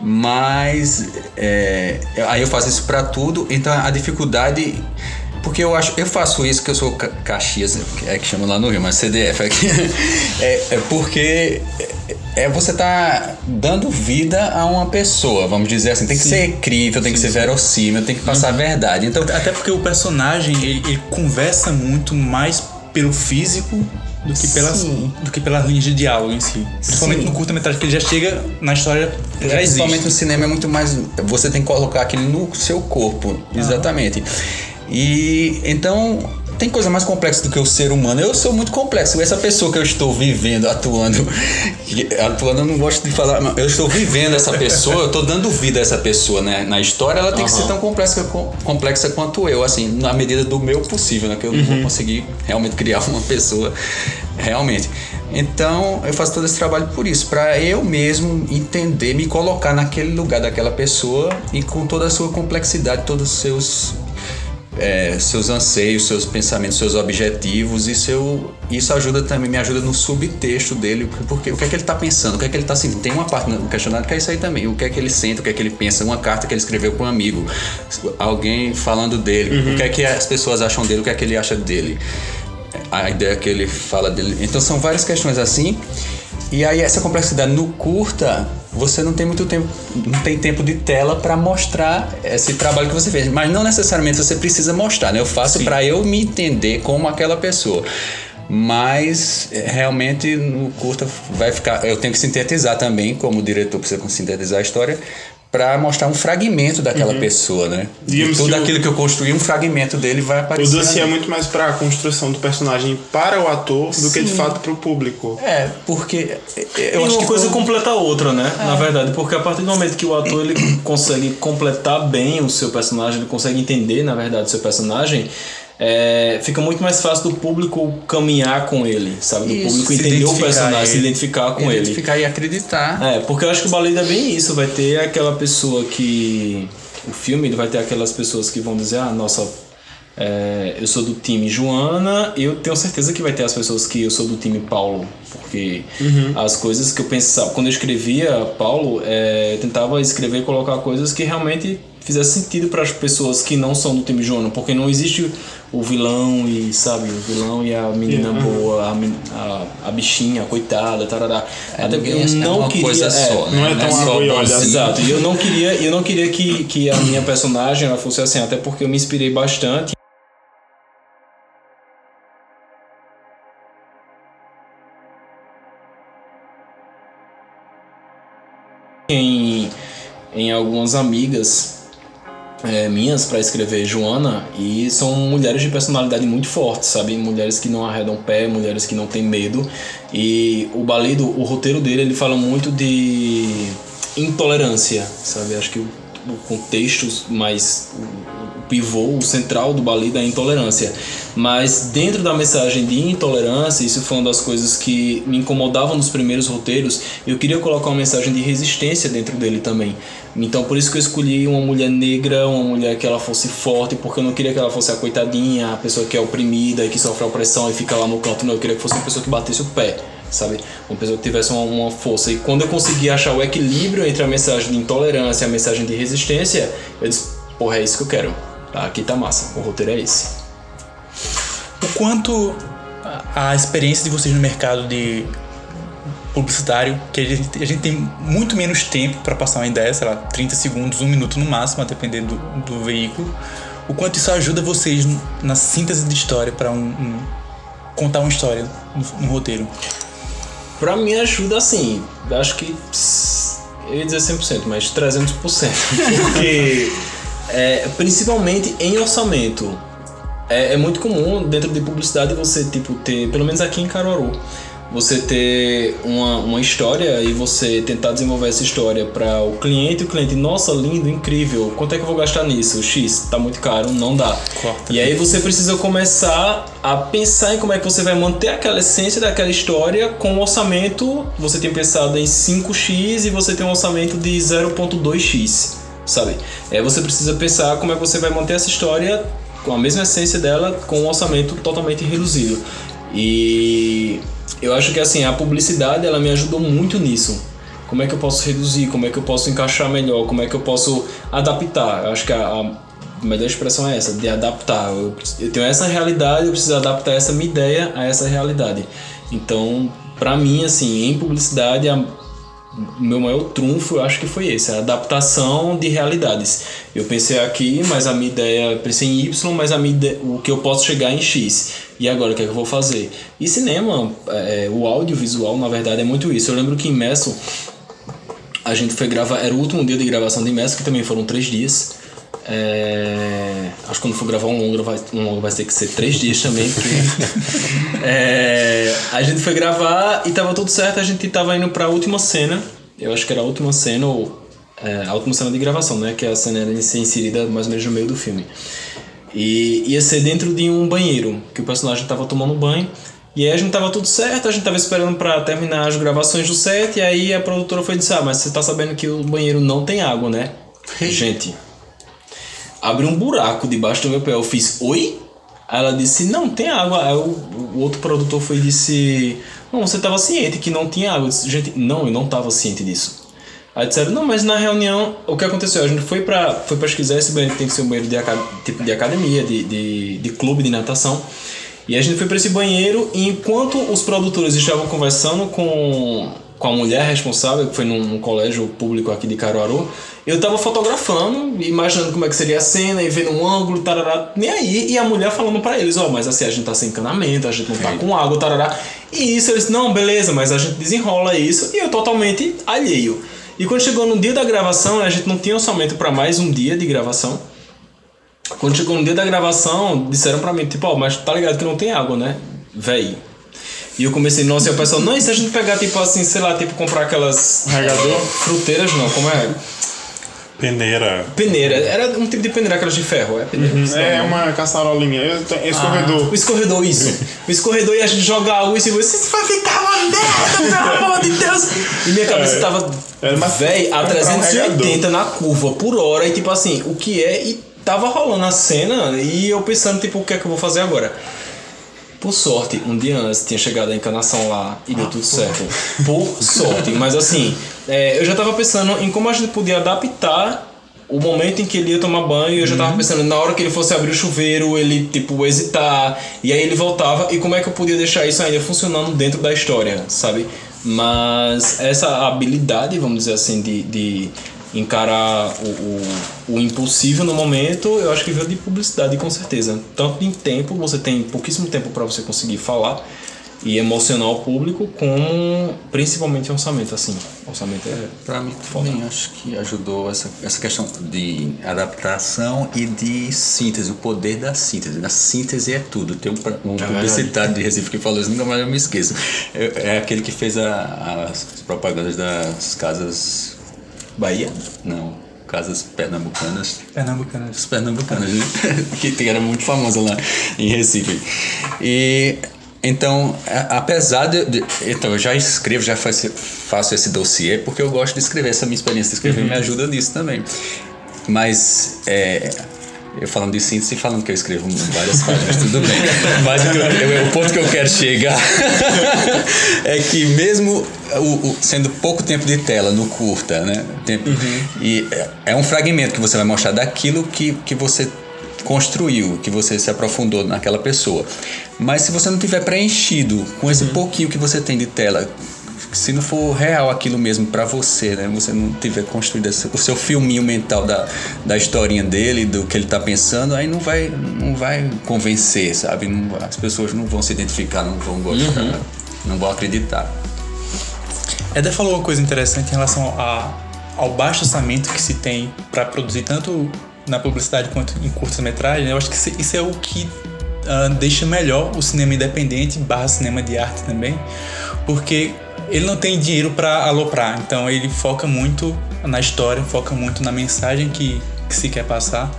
Mas é, aí eu faço isso para tudo, então a dificuldade porque eu acho, eu faço isso que eu sou Caxias, é que chama lá no Rio, mas CDF aqui. É, é porque é você tá dando vida a uma pessoa, vamos dizer assim. Tem que sim. ser incrível, tem sim, que ser verossímil, tem que passar uhum. a verdade. Então, até porque o personagem ele, ele conversa muito mais pelo físico do que pelas do que pelas linhas de diálogo em si. Principalmente Sim. no curta-metragem que ele já chega na história já Principalmente existe. no cinema é muito mais você tem que colocar aquilo no seu corpo, exatamente. E então tem coisa mais complexa do que o ser humano. Eu sou muito complexo. Essa pessoa que eu estou vivendo, atuando, atuando, eu não gosto de falar, eu estou vivendo essa pessoa, eu estou dando vida a essa pessoa, né? Na história, ela tem uhum. que ser tão complexa, complexa quanto eu, assim, na medida do meu possível, né? Que eu uhum. não vou uhum. conseguir realmente criar uma pessoa realmente. Então, eu faço todo esse trabalho por isso, para eu mesmo entender, me colocar naquele lugar daquela pessoa e com toda a sua complexidade, todos os seus é, seus anseios, seus pensamentos, seus objetivos e seu isso ajuda também me ajuda no subtexto dele porque o que é que ele está pensando, o que é que ele está sentindo. Tem uma parte no questionário que é isso aí também, o que é que ele sente, o que é que ele pensa, uma carta que ele escreveu para um amigo, alguém falando dele, uhum. o que é que as pessoas acham dele, o que é que ele acha dele, a ideia que ele fala dele. Então são várias questões assim. E aí essa complexidade no curta você não tem muito tempo, não tem tempo de tela para mostrar esse trabalho que você fez, mas não necessariamente você precisa mostrar, né? Eu faço para eu me entender como aquela pessoa. Mas é, realmente no curta vai ficar, eu tenho que sintetizar também, como diretor precisa sintetizar a história, para mostrar um fragmento daquela uhum. pessoa, né? e tudo aquilo que eu construí, um fragmento dele vai aparecer. O dossiê é muito mais para a construção do personagem para o ator Sim. do que de fato para o público. É, porque eu e acho uma que coisa completa a outra, né? É. Na verdade, porque a partir do momento que o ator ele consegue completar bem o seu personagem, ele consegue entender, na verdade, o seu personagem, é, fica muito mais fácil do público caminhar com ele, sabe? Do isso, público entender o personagem, ele, se identificar com identificar ele. Identificar e acreditar. É, porque eu acho que o Baleia é bem isso, vai ter aquela pessoa que. O filme ele vai ter aquelas pessoas que vão dizer, ah, nossa, é, eu sou do time Joana, eu tenho certeza que vai ter as pessoas que eu sou do time Paulo, porque uhum. as coisas que eu pensava, quando eu escrevia Paulo, é, eu tentava escrever e colocar coisas que realmente fizesse sentido para as pessoas que não são do time Joana, porque não existe o vilão e, sabe, o vilão e a menina yeah. boa, a, a, a, bichinha, a coitada, tarará. É, Até porque eu é não é queria. Coisa só, né? Não é tão é só olha, Exato. E eu não queria, eu não queria que, que a minha personagem ela fosse assim, até porque eu me inspirei bastante em, em algumas amigas é, minhas para escrever Joana e são mulheres de personalidade muito forte, sabe? Mulheres que não arredam pé, mulheres que não têm medo. E o Balido, o roteiro dele, ele fala muito de intolerância, sabe? Acho que o, o contexto mais pivô, central do Bali da intolerância. Mas dentro da mensagem de intolerância, isso foi uma das coisas que me incomodava nos primeiros roteiros, eu queria colocar uma mensagem de resistência dentro dele também. Então por isso que eu escolhi uma mulher negra, uma mulher que ela fosse forte, porque eu não queria que ela fosse a coitadinha, a pessoa que é oprimida e que sofre opressão e fica lá no canto, não, eu queria que fosse uma pessoa que batesse o pé sabe? Uma pessoa que tivesse uma, uma, força. E quando eu consegui achar o equilíbrio entre a mensagem de intolerância e a mensagem de resistência, eu disse, porra, é isso que eu quero. Tá, aqui tá massa, o roteiro é esse. O quanto a, experiência de vocês no mercado de publicitário, que a gente, a gente tem muito menos tempo para passar uma ideia, sei lá, 30 segundos, um minuto no máximo, a depender do, do veículo. O quanto isso ajuda vocês na síntese de história para um, um, contar uma história no, no roteiro? Pra mim ajuda assim, acho que eu ia dizer 100%, mas 300%. Porque, é, principalmente em orçamento, é, é, muito comum dentro de publicidade você tipo ter, pelo menos aqui em Caruaru, você ter uma, uma história e você tentar desenvolver essa história para o cliente e o cliente, nossa, lindo, incrível, quanto é que eu vou gastar nisso? X, tá muito caro, não dá. Corta. E aí você precisa começar a pensar em como é que você vai manter aquela essência daquela história com um orçamento, você tem pensado em 5x e você tem um orçamento de 0.2x, sabe? É, você precisa pensar como é que você vai manter essa história com a mesma essência dela, com um orçamento totalmente reduzido. E eu acho que assim, a publicidade ela me ajudou muito nisso. Como é que eu posso reduzir? Como é que eu posso encaixar melhor? Como é que eu posso adaptar? Eu acho que a, a melhor expressão é essa, de adaptar. Eu, eu, tenho essa realidade, eu preciso adaptar essa minha ideia a essa realidade. Então, para mim, assim, em publicidade, a, meu maior trunfo eu acho que foi esse, a adaptação de realidades. Eu pensei aqui, mas a minha ideia, pensei em Y, mas a minha ideia, o que eu posso chegar em X. E agora o que é que eu vou fazer? E cinema, é, o audiovisual, na verdade, é muito isso. Eu lembro que em Messo, a gente foi gravar, era o último dia de gravação de Messo, que também foram três dias. É, acho que quando for gravar um longo, vai, um longo vai ter que ser três dias também. Porque, é, a gente foi gravar e tava tudo certo, a gente tava indo pra última cena. Eu acho que era a última cena, ou é, a última cena de gravação, né? Que a cena era ser inserida mais ou menos no meio do filme. E ia ser dentro de um banheiro, que o personagem tava tomando banho. E aí a gente tava tudo certo, a gente tava esperando para terminar as gravações do set, e aí a produtora foi dizer, ah, mas você tá sabendo que o banheiro não tem água, né? gente, abriu um buraco debaixo do meu pé. Eu fiz, oi? Aí ela disse, não, tem água. Aí o, o outro produtor foi e disse, não, você estava ciente que não tinha água. Eu disse, gente, não, eu não estava ciente disso. Aí disseram, não, mas na reunião, o que aconteceu? A gente foi para foi pesquisar esse banheiro, tem que ser um banheiro de, tipo de academia, de, de, de clube de natação. E a gente foi para esse banheiro e enquanto os produtores estavam conversando com, com a mulher responsável, que foi num, colégio público aqui de Caruaru, eu tava fotografando, imaginando como é que seria a cena e vendo um ângulo, tarará, nem aí. E a mulher falando para eles, ó, oh, mas assim, a gente tá sem encanamento, a gente não tá com água, tarará. E isso, eles, não, beleza, mas a gente desenrola isso. E eu totalmente alheio. E quando chegou no dia da gravação, a gente não tinha orçamento para mais um dia de gravação. Quando chegou no dia da gravação, disseram para mim, tipo, ó, oh, mas tá ligado que não tem água, né? Véi. E eu comecei, nossa, e o pessoal, não, e se a gente pegar, tipo assim, sei lá, tipo, comprar aquelas. Regador? Fruteiras, não, como é? Peneira. Peneira. Era um tipo de peneira, aquelas de ferro, é peneira. Uhum. É uma caçarolinha. Escorredor. Ah, o escorredor, isso. o escorredor e a gente joga água e você isso vai ficar uma merda, pelo amor de Deus. E minha cabeça é. tava, véi, a 380 um na curva por hora e tipo assim, o que é? E tava rolando a cena e eu pensando, tipo, o que é que eu vou fazer agora? Por sorte, um dia antes tinha chegado a encanação lá e deu tudo certo. Por sorte. Mas assim, é, eu já tava pensando em como a gente podia adaptar o momento em que ele ia tomar banho, eu já tava uhum. pensando na hora que ele fosse abrir o chuveiro, ele tipo hesitar, e aí ele voltava, e como é que eu podia deixar isso ainda funcionando dentro da história, sabe? Mas essa habilidade, vamos dizer assim, de, de encarar o, o, o, impossível no momento, eu acho que veio de publicidade, com certeza. Tanto em tempo, você tem pouquíssimo tempo para você conseguir falar e emocionar o público, como principalmente orçamento, assim. Orçamento é. Para mim também acho que ajudou essa, essa questão de adaptação e de síntese, o poder da síntese. A síntese é tudo. Tem um, um é publicitário de Recife que falou isso, nunca mais eu me esqueço. É, é aquele que fez a, as propagandas das casas Bahia? Não. Casas Pernambucanas. Pernambucanas. As Pernambucanas, né? que era muito famosa lá em Recife. E então, apesar de, de, Então, eu já escrevo, já faço, faço esse dossiê, porque eu gosto de escrever. Essa minha experiência de escrever uhum. me ajuda nisso também. Mas. É, eu falando de síntese e falando que eu escrevo várias páginas, tudo bem. Mas o, eu, o, ponto que eu quero chegar é que mesmo o, o, sendo pouco tempo de tela no curta, né? Tempo, uhum. E é, é um fragmento que você vai mostrar daquilo que, que você construiu, que você se aprofundou naquela pessoa. Mas se você não tiver preenchido com esse uhum. pouquinho que você tem de tela, se não for real aquilo mesmo para você, né? Você não tiver construído o seu filminho mental da, da historinha dele, do que ele tá pensando, aí não vai, não vai convencer, sabe? Não, as pessoas não vão se identificar, não vão gostar, uhum. não vão acreditar. Eder falou uma coisa interessante em relação a, ao baixo orçamento que se tem para produzir tanto na publicidade quanto em curtas-metragens, eu acho que isso é o que uh, deixa melhor o cinema independente barra cinema de arte também, porque ele não tem dinheiro para aloprar, então ele foca muito na história, foca muito na mensagem que, que se quer passar,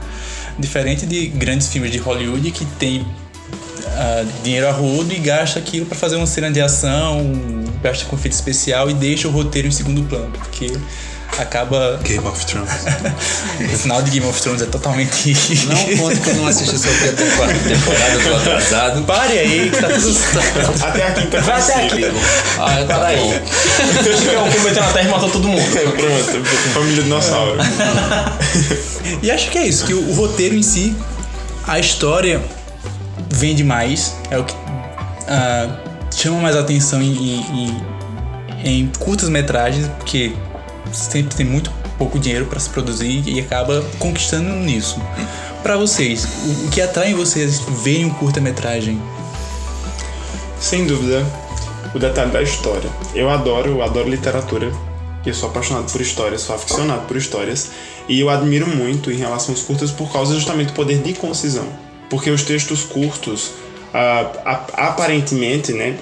diferente de grandes filmes de Hollywood que tem uh, dinheiro a rodo e gasta aquilo para fazer uma cena de ação, gasta com efeito especial e deixa o roteiro em segundo plano, porque acaba. Game of Thrones. o final de Game of Thrones é totalmente. Não conta que eu não assisti só a temporada, temporada, eu tô atrasado. Pare aí, que tá tudo. Até a quinta Vai até aqui. Ah, para aí. Finge que é um cometeu na terra e matou todo mundo. É, pronto, família dinossauro. e acho que é isso, que o, o roteiro em si, a história vende mais, é o que uh, chama mais atenção em, em, em curtas metragens, porque sempre tem muito pouco dinheiro para se produzir e acaba conquistando nisso. Para vocês, o, que atrai vocês verem um curta-metragem? Sem dúvida, o detalhe da história. Eu adoro, adoro literatura. Eu sou apaixonado por histórias, sou aficionado por histórias. E eu admiro muito em relação aos curtas por causa justamente do poder de concisão. Porque os textos curtos, uh, aparentemente, né,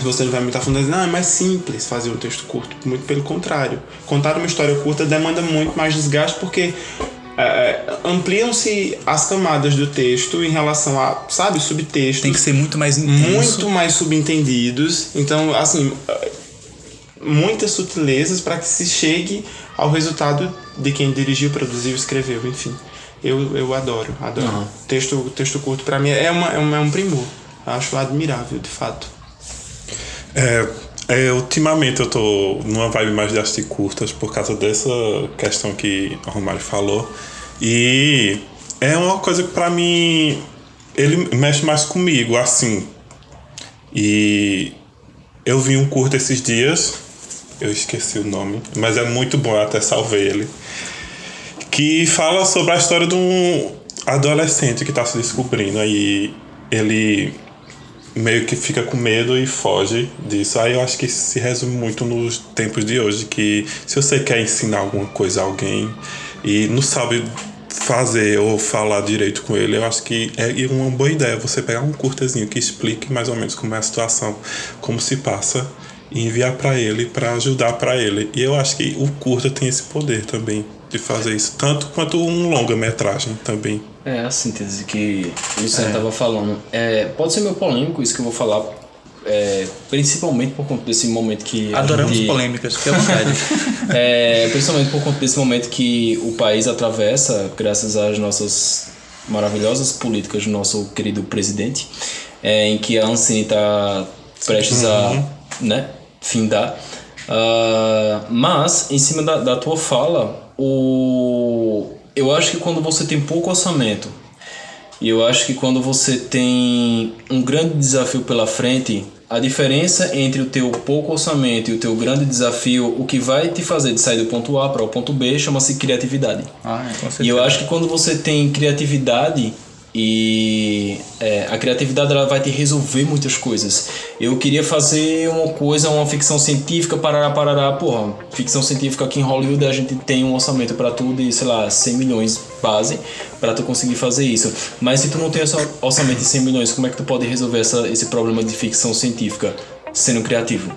você não vai muito a fundo não, é mais simples fazer um texto curto. Muito pelo contrário. Contar uma história curta demanda muito mais desgaste porque é, ampliam-se as camadas do texto em relação a, sabe, subtextos. Tem que ser muito mais intenso. Muito mais subentendidos. Então, assim, muitas sutilezas para que se chegue ao resultado de quem dirigiu, produziu, escreveu, enfim. Eu, eu adoro, adoro. Uhum. Texto, texto curto para mim é, uma, é, uma, é um primor. Acho admirável, de fato. É, é, ultimamente eu tô numa vibe mais de assistir curtas por causa dessa questão que o Romário falou. E é uma coisa que pra mim ele mexe mais comigo, assim. E eu vi um curto esses dias, eu esqueci o nome, mas é muito bom, eu até salvei ele. Que fala sobre a história de um adolescente que está se descobrindo. Aí ele meio que fica com medo e foge disso. Aí eu acho que se resume muito nos tempos de hoje, que se você quer ensinar alguma coisa a alguém e não sabe fazer ou falar direito com ele, eu acho que é uma boa ideia você pegar um curtazinho que explique mais ou menos como é a situação, como se passa e enviar para ele para ajudar para ele. E eu acho que o curta tem esse poder também de fazer isso, tanto quanto um longa-metragem também. É a síntese que o Luciano estava é. falando. É, pode ser meio polêmico isso que eu vou falar, é, principalmente por conta desse momento que. Adoramos gente, polêmicas, fique à vontade. é, principalmente por conta desse momento que o país atravessa, graças às nossas maravilhosas políticas do nosso querido presidente, é, em que a Ancine está prestes uhum. a né, findar. Uh, mas, em cima da, da tua fala, o eu acho que quando você tem pouco orçamento e eu acho que quando você tem um grande desafio pela frente, a diferença entre o teu pouco orçamento e o teu grande desafio, o que vai te fazer de sair do ponto A para o ponto B, chama-se criatividade. Ah, é, e eu acho que quando você tem criatividade, e é, a criatividade ela vai te resolver muitas coisas. Eu queria fazer uma coisa, uma ficção científica, parará, parará. Porra, ficção científica aqui em Hollywood a gente tem um orçamento para tudo e sei lá, 100 milhões base para tu conseguir fazer isso. Mas se tu não tem esse orçamento de 100 milhões, como é que tu pode resolver essa, esse problema de ficção científica sendo criativo?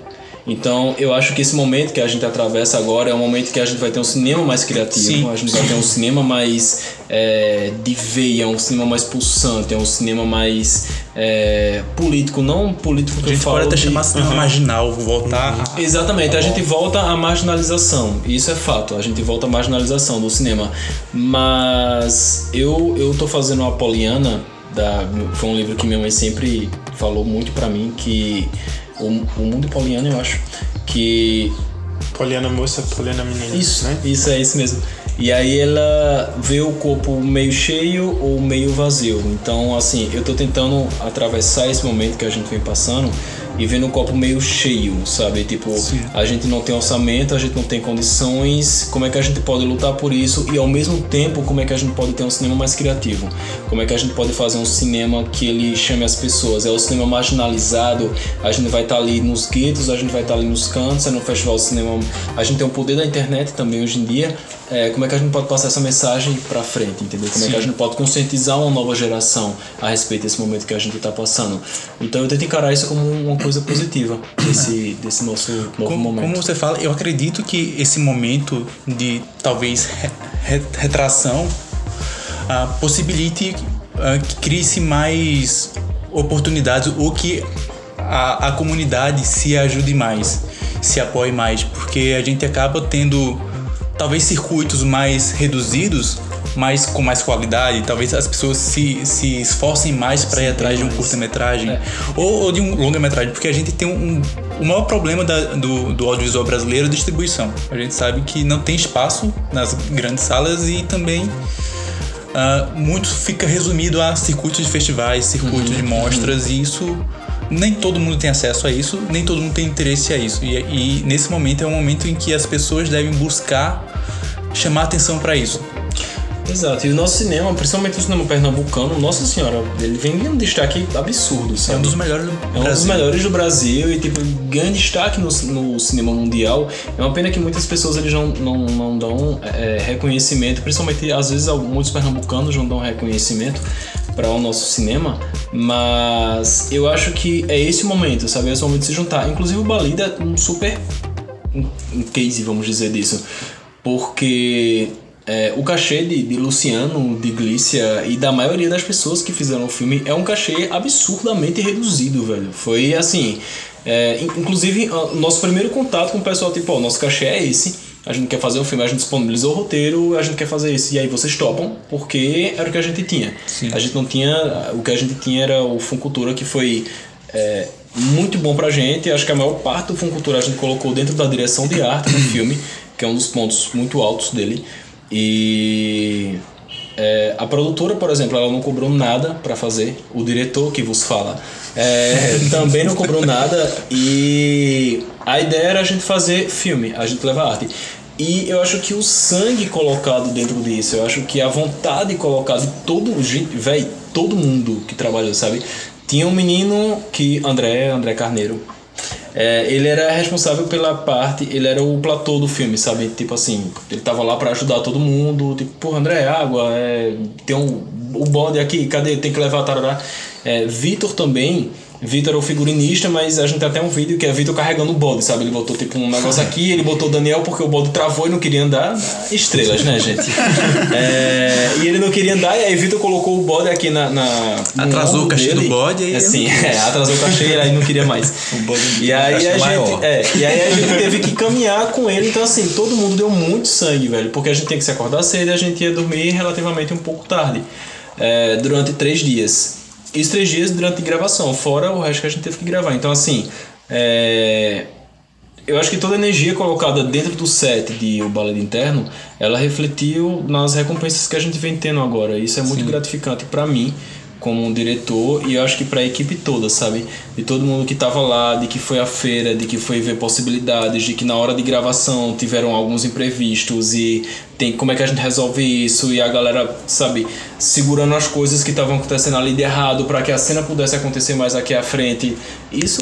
Então, eu acho que esse momento que a gente atravessa agora é um momento que a gente vai ter um cinema mais criativo, Sim. a gente vai ter um cinema mais é, de veia, um cinema mais pulsante, é um cinema mais é, político, não político que A eu gente falo pode até de- chamar cinema marginal, voltar a- Exatamente, a gente volta à marginalização, isso é fato, a gente volta à marginalização do cinema. Mas eu, eu tô fazendo uma Poliana, da, foi um livro que minha mãe sempre falou muito pra mim, que o, o Mundo Poliana, eu acho, que Poliana moça, Poliana menina. isso, né? isso é isso mesmo. E aí ela vê o corpo meio cheio ou meio vazio. Então, assim, eu tô tentando atravessar esse momento que a gente vem passando e vendo o copo meio cheio, sabe? Tipo, a gente não tem orçamento, a gente não tem condições, como é que a gente pode lutar por isso e ao mesmo tempo como é que a gente pode ter um cinema mais criativo? Como é que a gente pode fazer um cinema que ele chame as pessoas? É o cinema marginalizado, a gente vai estar ali nos guetos, a gente vai estar ali nos cantos, é no festival de cinema. A gente tem o poder da internet também hoje em dia. É, como é que a gente pode passar essa mensagem pra frente, entendeu? Como é que a gente pode conscientizar uma nova geração a respeito desse momento que a gente tá passando? Então eu tento encarar isso como uma coisa positiva desse, desse nosso novo Como, momento. como você fala, eu acredito que esse momento de talvez re- re- retração ah, possibilite ah, que crie-se mais oportunidades ou que a, a comunidade se ajude mais, se apoie mais, porque a gente acaba tendo talvez circuitos mais reduzidos, mas com mais qualidade, talvez as pessoas se, se esforcem mais para ir atrás de um curta-metragem ou, ou de um longa-metragem, porque a gente tem um, o maior problema da- do, do audiovisual brasileiro é a distribuição. A gente sabe que não tem espaço nas grandes salas e também ah, muito fica resumido a circuitos de festivais, circuitos de mostras e isso nem todo mundo tem acesso a isso, nem todo mundo tem interesse a isso. E, e nesse momento é um momento em que as pessoas devem buscar chamar atenção para isso. Exato, e o nosso cinema, principalmente o cinema pernambucano, nossa senhora, ele vem em um destaque absurdo, É sabe? um dos melhores do É um dos Brasil. melhores do Brasil e, tipo, ganha destaque no, no cinema mundial. É uma pena que muitas pessoas eles não, não, não dão é, reconhecimento, principalmente, às vezes, muitos pernambucanos não dão reconhecimento para o nosso cinema, mas eu acho que é esse o momento, sabe? É esse o momento de se juntar. Inclusive, o Balida é um super um, case, vamos dizer disso, porque é, o cachê de, de Luciano, de Glícia e da maioria das pessoas que fizeram o filme é um cachê absurdamente reduzido, velho. Foi assim. é, in- inclusive, o nosso primeiro contato com o pessoal, tipo, ó, o nosso cachê é esse. A gente quer fazer um filme, a gente disponibilizou o roteiro, a gente quer fazer isso. E aí vocês topam, porque era o que a gente tinha. A gente não tinha. O que a gente tinha era o Funcultura, que foi é, muito bom pra gente. Acho que a maior parte do Funcultura a gente colocou dentro da direção de arte do filme, que é um dos pontos muito altos dele. E é, a produtora, por exemplo, ela não cobrou nada pra fazer. O diretor que vos fala é, também não cobrou nada. E a ideia era a gente fazer filme, a gente levar arte. E eu acho que o sangue colocado dentro disso, eu acho que a vontade colocada de todo gente, velho, todo mundo que trabalhou, sabe? Tinha um menino que André, André Carneiro, é, ele era responsável pela parte, ele era o platô do filme, sabe? Tipo assim, ele tava lá pra ajudar todo mundo, tipo, porra, André, água, é, tem um, o bode aqui, cadê? Tem que levar, tarará. É, Vitor também, Vitor era o figurinista, mas a gente tem até um vídeo que é Vitor carregando o bode, sabe? Ele botou tipo um negócio aqui, ele botou o Daniel porque o bode travou e não queria andar. Estrelas, né, gente? É, e ele não queria andar, e aí Vitor colocou o bode aqui na. na Atrasou o cachê do dele. bode, aí Assim, é, atrasou o cachê e aí não queria mais. E aí, a gente, maior. é, e aí a gente teve que caminhar com ele, então assim, todo mundo deu muito sangue, velho, porque a gente tem que se acordar cedo e a gente ia dormir relativamente um pouco tarde, é, durante três dias. Isso três dias durante a gravação, fora o resto que a gente teve que gravar. Então assim, é, eu acho que toda a energia colocada dentro do set de O Ballet Interno, ela refletiu nas recompensas que a gente vem tendo agora. Isso é muito gratificante pra mim, como um diretor, e eu acho que pra equipe toda, sabe? De todo mundo que tava lá, de que foi à feira, de que foi ver possibilidades, de que na hora de gravação tiveram alguns imprevistos e tem como é que a gente resolve isso e a galera, sabe, segurando as coisas que estavam acontecendo ali de errado para que a cena pudesse acontecer mais aqui à frente. Isso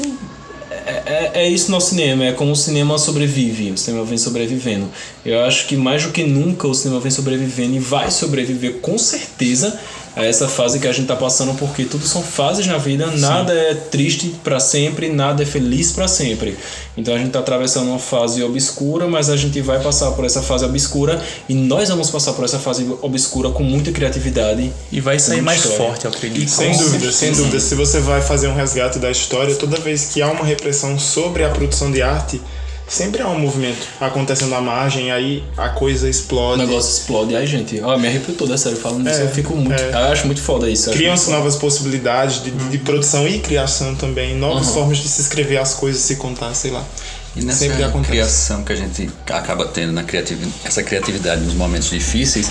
é, é isso no cinema, é como o cinema sobrevive, o cinema vem sobrevivendo. Eu acho que mais do que nunca o cinema vem sobrevivendo e vai sobreviver com certeza a essa fase que a gente tá passando, porque tudo são fases na vida, nada é triste para sempre, nada é feliz para sempre. Então a gente tá atravessando uma fase obscura, mas a gente vai passar por essa fase obscura e nós vamos passar por essa fase obscura com muita criatividade E vai sair mais história. forte, eu acredito. Sem dúvida, sem dúvida. Se você vai fazer um resgate da história, toda vez que há uma repressão sobre a produção de arte, sempre há um movimento acontecendo à margem, aí a coisa O explode. negócio explode. Ai, gente, ó, me arrepio toda, sério, falando disso. É, eu fico muito. é. Eu acho muito foda isso. Criam-se novas possibilidades de, de produção e criação também, novas formas de se escrever as coisas, se contar, sei lá. E nessa Sempre acontece. criação que a gente acaba tendo na criatividade, essa criatividade nos momentos difíceis,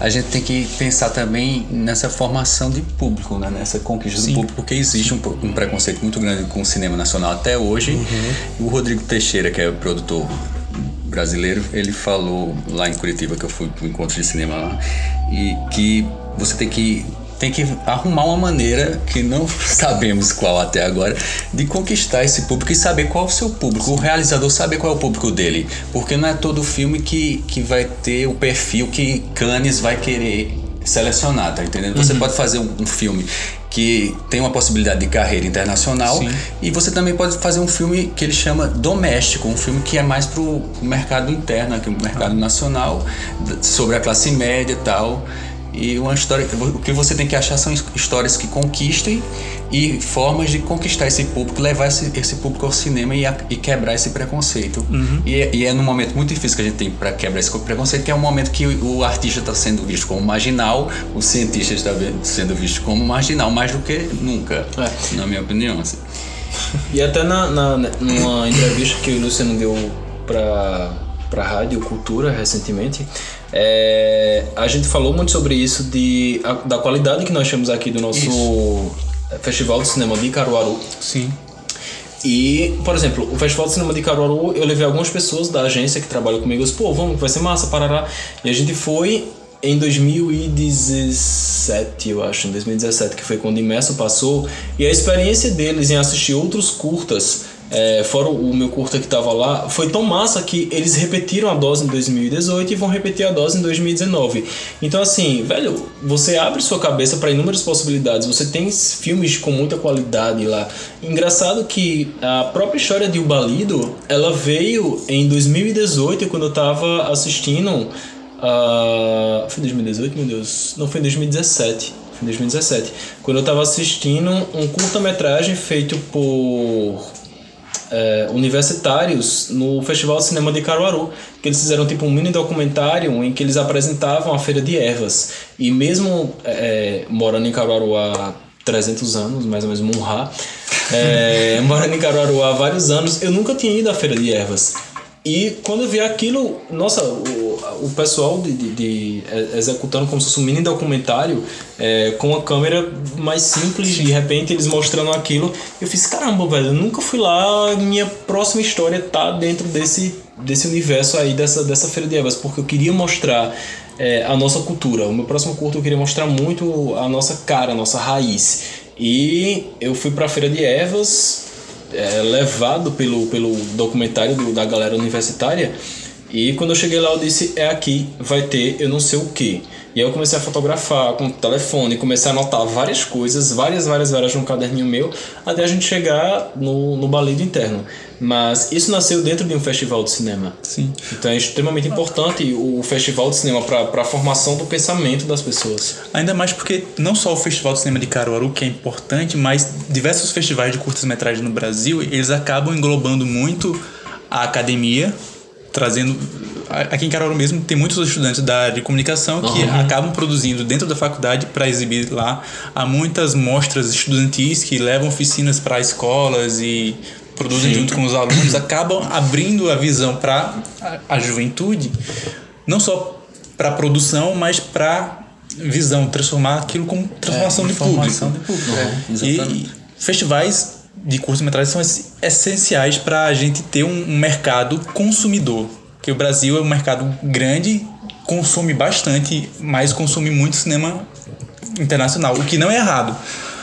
a gente tem que pensar também nessa formação de público, né? nessa conquista do público, porque existe um, um preconceito muito grande com o cinema nacional até hoje. O Rodrigo Teixeira, que é o produtor brasileiro, ele falou lá em Curitiba, que eu fui pro encontro de cinema lá, e que você tem que tem que arrumar uma maneira que não sabemos qual até agora de conquistar esse público e saber qual é o seu público, o realizador saber qual é o público dele, porque não é todo filme que, que vai ter o perfil que Cannes vai querer selecionar, tá entendendo? Você pode fazer um, um filme que tem uma possibilidade de carreira internacional e você também pode fazer um filme que ele chama doméstico, um filme que é mais pro mercado interno, aqui, o mercado nacional, d- sobre a classe média e tal. E uma história, o que você tem que achar são his- histórias que conquistem e formas de conquistar esse público, levar esse, esse público ao cinema e, a- e quebrar esse preconceito. E, é- e é num momento muito difícil que a gente tem para quebrar esse preconceito, que é um momento que o, o artista está sendo visto como marginal, o cientista está sendo visto como marginal, mais do que nunca, É. na minha opinião. assim. E até na, na, numa entrevista que o Luciano deu pra, pra Rádio Cultura recentemente, é, a gente falou muito sobre isso, de, a- da qualidade que nós temos aqui do nosso Festival de Cinema de Caruaru. Sim. E, por exemplo, o Festival de Cinema de Caruaru, eu levei algumas pessoas da agência que trabalham comigo, eu disse, pô, vamos, vai ser massa, parará. E a gente foi em 2017, eu acho, em 2017, que foi quando o Imerso passou, e a experiência deles em assistir outros curtas, é, fora o meu curta que tava lá, foi tão massa que eles repetiram a dose em 2018 e vão repetir a dose em 2019. Então, assim, velho, você abre sua cabeça para inúmeras possibilidades. Você tem filmes com muita qualidade lá. Engraçado que a própria história de O Balido, ela veio em 2018, quando eu tava assistindo. a foi em 2018, meu Deus? Não, foi em 2017. Foi em 2017. Quando eu tava assistindo um curta-metragem feito por é, universitários no Festival de Cinema de Caruaru, que eles fizeram tipo um mini documentário em que eles apresentavam a feira de ervas. E mesmo é, morando em Caruaru há 300 anos, mais ou menos Munhá, é, morando em Caruaru há vários anos, eu nunca tinha ido à feira de ervas. E quando eu vi aquilo, nossa, o, o pessoal de, de, de, é, executando como se fosse um mini documentário é, com uma câmera mais simples, de repente eles mostrando aquilo, eu fiz, caramba, velho, eu nunca fui lá, minha próxima história tá dentro desse, desse universo aí, dessa, dessa Feira de Evas, porque eu queria mostrar é, a nossa cultura. O meu próximo curto eu queria mostrar muito a nossa cara, a nossa raiz. E eu fui pra Feira de Evas, é, levado pelo, pelo documentário do- da galera universitária. E quando eu cheguei lá, eu disse: é aqui, vai ter eu não sei o que. E aí eu comecei a fotografar com o telefone, comecei a anotar várias coisas, várias, várias, várias num caderninho meu, até a gente chegar no, no balido interno. Mas isso nasceu dentro de um festival de cinema. Sim. Então é extremamente importante o festival de cinema para a formação do pensamento das pessoas. Ainda mais porque não só o Festival de Cinema de Caruaru, que é importante, mas diversos festivais de curtas-metragens no Brasil, eles acabam englobando muito a academia, trazendo... Aqui em Caruaru mesmo tem muitos estudantes da área de comunicação que acabam produzindo dentro da faculdade para exibir lá. Há muitas mostras estudantis que levam oficinas para escolas e produzem junto com os alunos, acabam abrindo a visão para a, juventude, não só para produção, mas para visão, transformar aquilo como transformação de público. de público, é, E, festivais de curtas-metragens são ess- essenciais para a gente ter um mercado consumidor. Porque o Brasil é um mercado grande, consome bastante, mas consome muito cinema internacional, o que não é errado.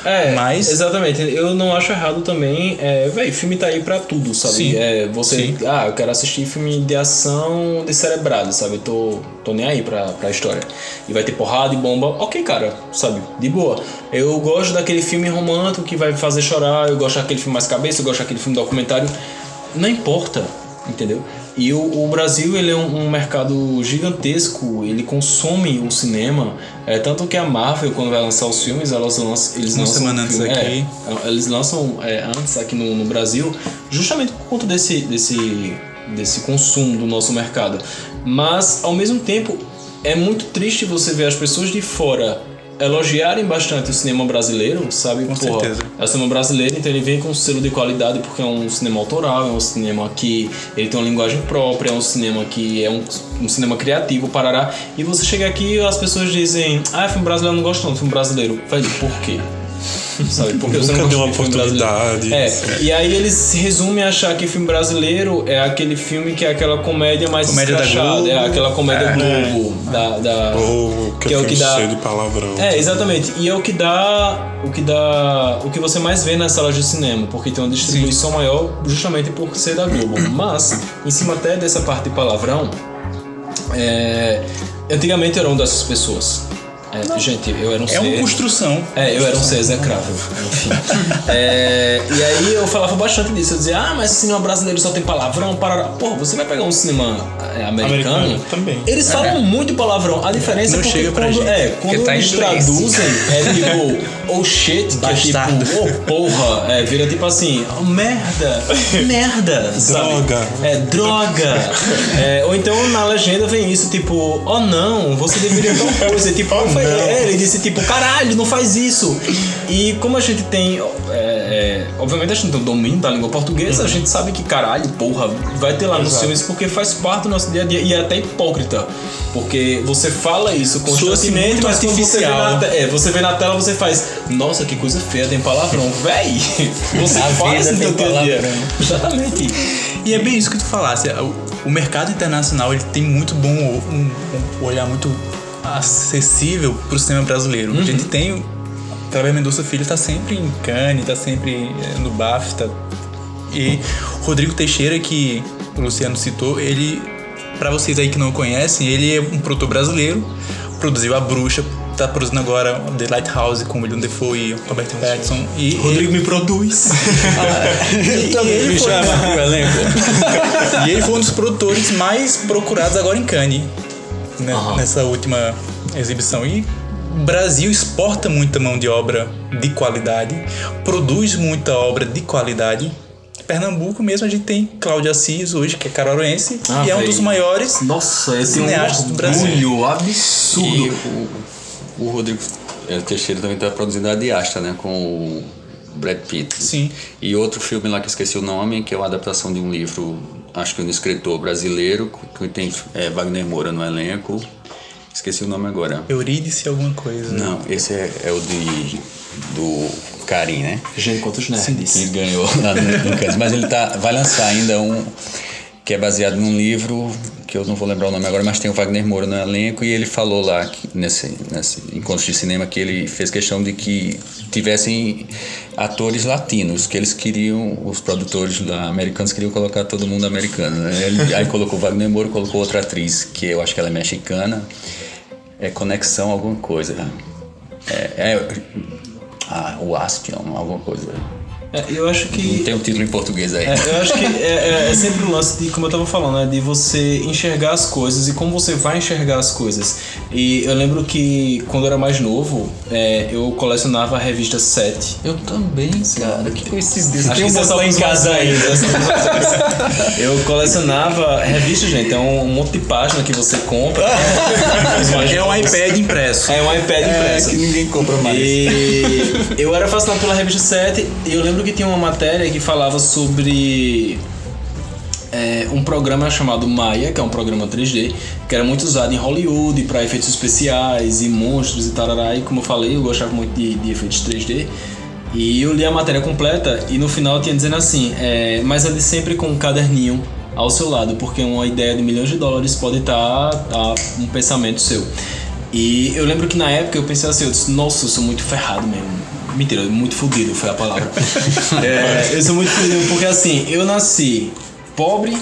É, mas exatamente. Eu não acho errado também. É, véi, filme tá aí pra tudo, sabe? Sim. É, você, Sim. ah, eu quero assistir filme de ação descerebrado, sabe? Tô, tô nem aí pra, pra história. E vai ter porrada e bomba, ok, cara, sabe? De boa. Eu gosto daquele filme romântico que vai me fazer chorar, eu gosto daquele filme mais cabeça, eu gosto daquele filme documentário. Não importa, entendeu? E o, o Brasil ele é um, um mercado gigantesco, ele consome o cinema, é, tanto que a Marvel, quando vai lançar os filmes, elas lançam, eles Uma lançam semana antes filme- aqui. é, eles lançam é, antes aqui no, no Brasil, justamente por conta desse, desse, desse consumo do nosso mercado. Mas, ao mesmo tempo, é muito triste você ver as pessoas de fora elogiarem bastante o cinema brasileiro, sabe? Com Porra, certeza. é o cinema brasileiro, então ele vem com um selo de qualidade porque é um cinema autoral, é um cinema que ele tem uma linguagem própria, é um cinema que é um, um cinema criativo, parará. E você chega aqui e as pessoas dizem, ah, filme brasileiro eu não gosto não, filme brasileiro. Velho, por quê? Sabe? Porque você Nunca deu uma oportunidade. É, e aí eles resumem a achar que filme brasileiro é aquele filme que é aquela comédia mais Comédia da escrachada, é aquela comédia É. Globo, da, da, Ou que, que é o que dá cheio de palavrão. é, exatamente. E é o que dá. O que dá. O que você mais vê nas salas de cinema, porque tem uma distribuição maior justamente por ser da Globo. Mas, em cima até dessa parte de palavrão, é, antigamente eu era uma dessas pessoas. É, gente, eu era um é ser. uma construção. É, eu era um ser execrável, enfim. É, e aí eu falava bastante disso. Eu dizia, ah, mas o cinema brasileiro só tem palavrão, parará. Pô, você vai pegar um cinema é, americano. Americano também. Eles falam muito palavrão. A diferença Não é porque chega pra quando, gente. é, quando tá eles traduzem, é tipo, oh shit, que Bastardo. é tipo, oh porra, é, vira tipo assim, oh, merda, merda, sabe? Droga. É, droga. É, ou então na legenda vem isso, tipo, oh não, você deveria tal coisa. Tipo, não faz- é, ele disse tipo, caralho, não faz isso. E como a gente tem, é, é, obviamente a gente tem o domínio da língua portuguesa, a gente sabe que caralho, porra, vai ter lá nos Exato. filmes porque faz parte do nosso dia a dia e é até hipócrita. Porque você fala isso constantemente, muito mas quando você vê, artificial. na é, você vê na tela, você faz, nossa, que coisa feia, tem palavrão. Véi, você A faz no teu dia. Exatamente. E é bem isso que tu falasse. O, o mercado internacional ele tem muito bom um, um olhar muito acessível pro cinema brasileiro. A gente tem o Cleber Mendonça Filho tá sempre em Cannes, tá sempre eh, no BAFTA. E Rodrigo Teixeira que o Luciano citou, ele para vocês aí que não conhecem, ele é um produtor brasileiro, produziu A Bruxa, tá produzindo agora The Lighthouse com William Defoe e Robert Pattinson e Rodrigo me produz. e, e ele Me foi, chama pro elenco. e ele foi um dos produtores mais procurados agora em Cannes, né, Aham. nessa última exibição. E o Brasil exporta muita mão de obra de qualidade, produz muita obra de qualidade. Pernambuco mesmo a gente tem Cláudio Assis hoje, que é caroense, Ah, e é um dos maiores. Nossa, esse é um Cineastas do Brasil. absurdo. E o, o Rodrigo eh, Teixeira também está produzindo a Diasta, né? Com o Brad Pitt. Sim. E outro filme lá que eu esqueci o nome, que é uma adaptação de um livro, acho que de um escritor brasileiro, que tem eh, Wagner Moura no elenco. Esqueci o nome agora. Eurídice alguma coisa. Não, esse é, é o de do Karim, né? Gente, quantos que nerds. ganhou lá no, no. Mas ele tá, vai lançar ainda um que é baseado num livro que eu não vou lembrar o nome agora, mas tem o Wagner Moura no elenco e ele falou lá que, nesse, nesse encontro de cinema que ele fez questão de que tivessem atores latinos, que eles queriam, os produtores lá, americanos queriam colocar todo mundo americano. Né? Ele, aí colocou Wagner Moura, colocou outra atriz, que eu acho que ela é mexicana, é Conexão alguma coisa. É, é ah, o Aspion, alguma coisa. É, eu acho Não que. tem o título em português aí. É, eu acho que é, é- é sempre o lance de, como eu tava falando, né? De você enxergar as coisas e como você vai enxergar as coisas. E eu lembro que quando eu era mais novo, é, eu colecionava a revista 7. Eu também, cara. Que coincidência. Acho que um é só lá em casa aí. é mais velhos. Eu colecionava revista, gente. É um, um monte de página que você compra. É um iPad impresso. É um iPad É, impresso. que ninguém compra mais. E eu era fascinado pela revista 7 e eu lembro que tinha uma matéria que falava sobre é, um programa chamado Maya, que é um programa 3D, que era muito usado em Hollywood para efeitos especiais e monstros e tarará. E como eu falei, eu gostava muito de, de efeitos 3D. E eu li a matéria completa e no final tinha dizendo assim, é, mas ele sempre com um caderninho ao seu lado, porque uma ideia de milhões de dólares pode estar a um pensamento seu. E eu lembro que na época eu pensei assim, eu disse, nossa, eu sou muito ferrado mesmo. Mentira, muito fudido foi a palavra. é, eu sou muito fudido porque assim, eu nasci pobre,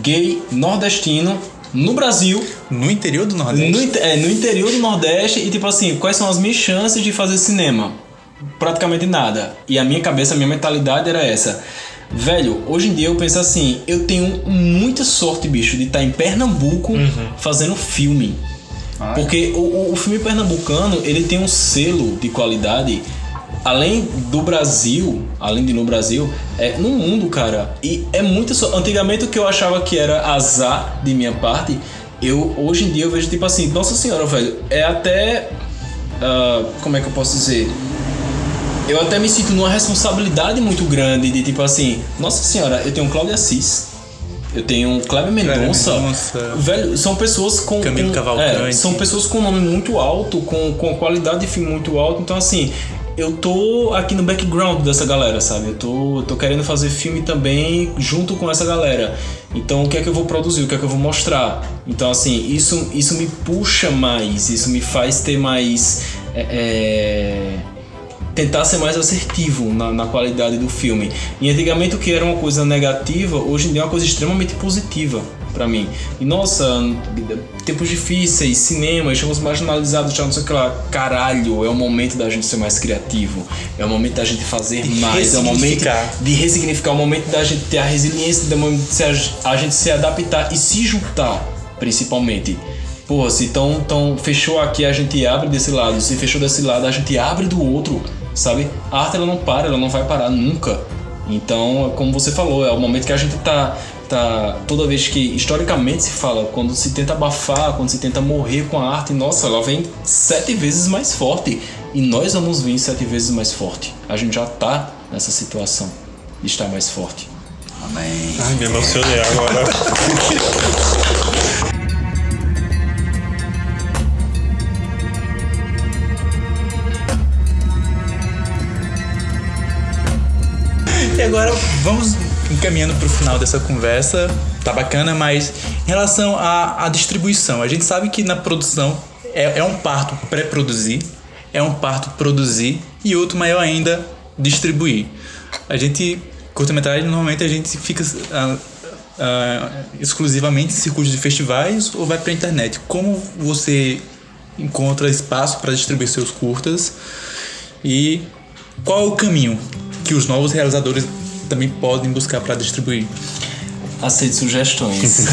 gay, nordestino, no Brasil, No interior do Nordeste. no, é, no interior do Nordeste e tipo assim, quais são as minhas chances de fazer cinema? Praticamente nada. E a minha cabeça, a minha mentalidade era essa. Velho, hoje em dia eu penso assim, eu tenho muita sorte, bicho, de estar em Pernambuco fazendo filme. Porque o, o- o filme pernambucano, ele tem um selo de qualidade além do Brasil, além de no Brasil, é no mundo, cara. E é muito só. Antigamente o que eu achava que era azar de minha parte, eu hoje em dia eu vejo tipo assim, nossa senhora, velho, é até ah, como é que eu posso dizer? Eu até me sinto numa responsabilidade muito grande de tipo assim, nossa senhora, eu tenho Cláudia Assis, eu tenho Kleber Mendonça, Mendonça. velho, são pessoas com Camilo com- Cavalcante. é, são pessoas com nome muito alto, com, com qualidade de filme muito alto, então assim, eu tô aqui no background dessa galera, sabe? Eu tô, eu tô querendo fazer filme também junto com essa galera. Então, o que é que eu vou produzir? O que é que eu vou mostrar? Então, assim, isso, isso me puxa mais, isso me faz ter mais. é, é, tentar ser mais assertivo na, na qualidade do filme. E antigamente o que era uma coisa negativa, hoje em dia é uma coisa extremamente positiva pra mim. E nossa, tempos difíceis, cinema, estamos marginalizados, já não sei o que lá. Caralho, é o momento da gente ser mais criativo. É o momento da gente fazer De mais. É o momento de ressignificar. É o momento da gente ter a resiliência, é o momento de a, a gente se adaptar e se juntar, principalmente. Pô, se tão, tão fechou aqui, a gente abre desse lado. Se fechou desse lado, a gente abre do outro, sabe? A arte ela não para, ela não vai parar nunca. Então, como você falou, é o momento que a gente tá tá toda vez que historicamente se fala, quando se tenta abafar, quando se tenta morrer com a arte, nossa, ela vem sete vezes mais forte e nós vamos vir sete vezes mais forte. A gente já tá nessa situação de estar mais forte. Amém. Ai, me emocionei agora. E agora vamos encaminhando para o final dessa conversa. Tá bacana, mas em relação à, à distribuição, a gente sabe que na produção é, é um parto pré-produzir, é um parto produzir e outro maior ainda distribuir. A gente, curta-metragem, normalmente a gente fica ah, ah, exclusivamente em circuitos de festivais ou vai para internet. Como você encontra espaço para distribuir seus curtas e qual é o caminho que os novos realizadores também podem buscar para distribuir? Aceito sugestões.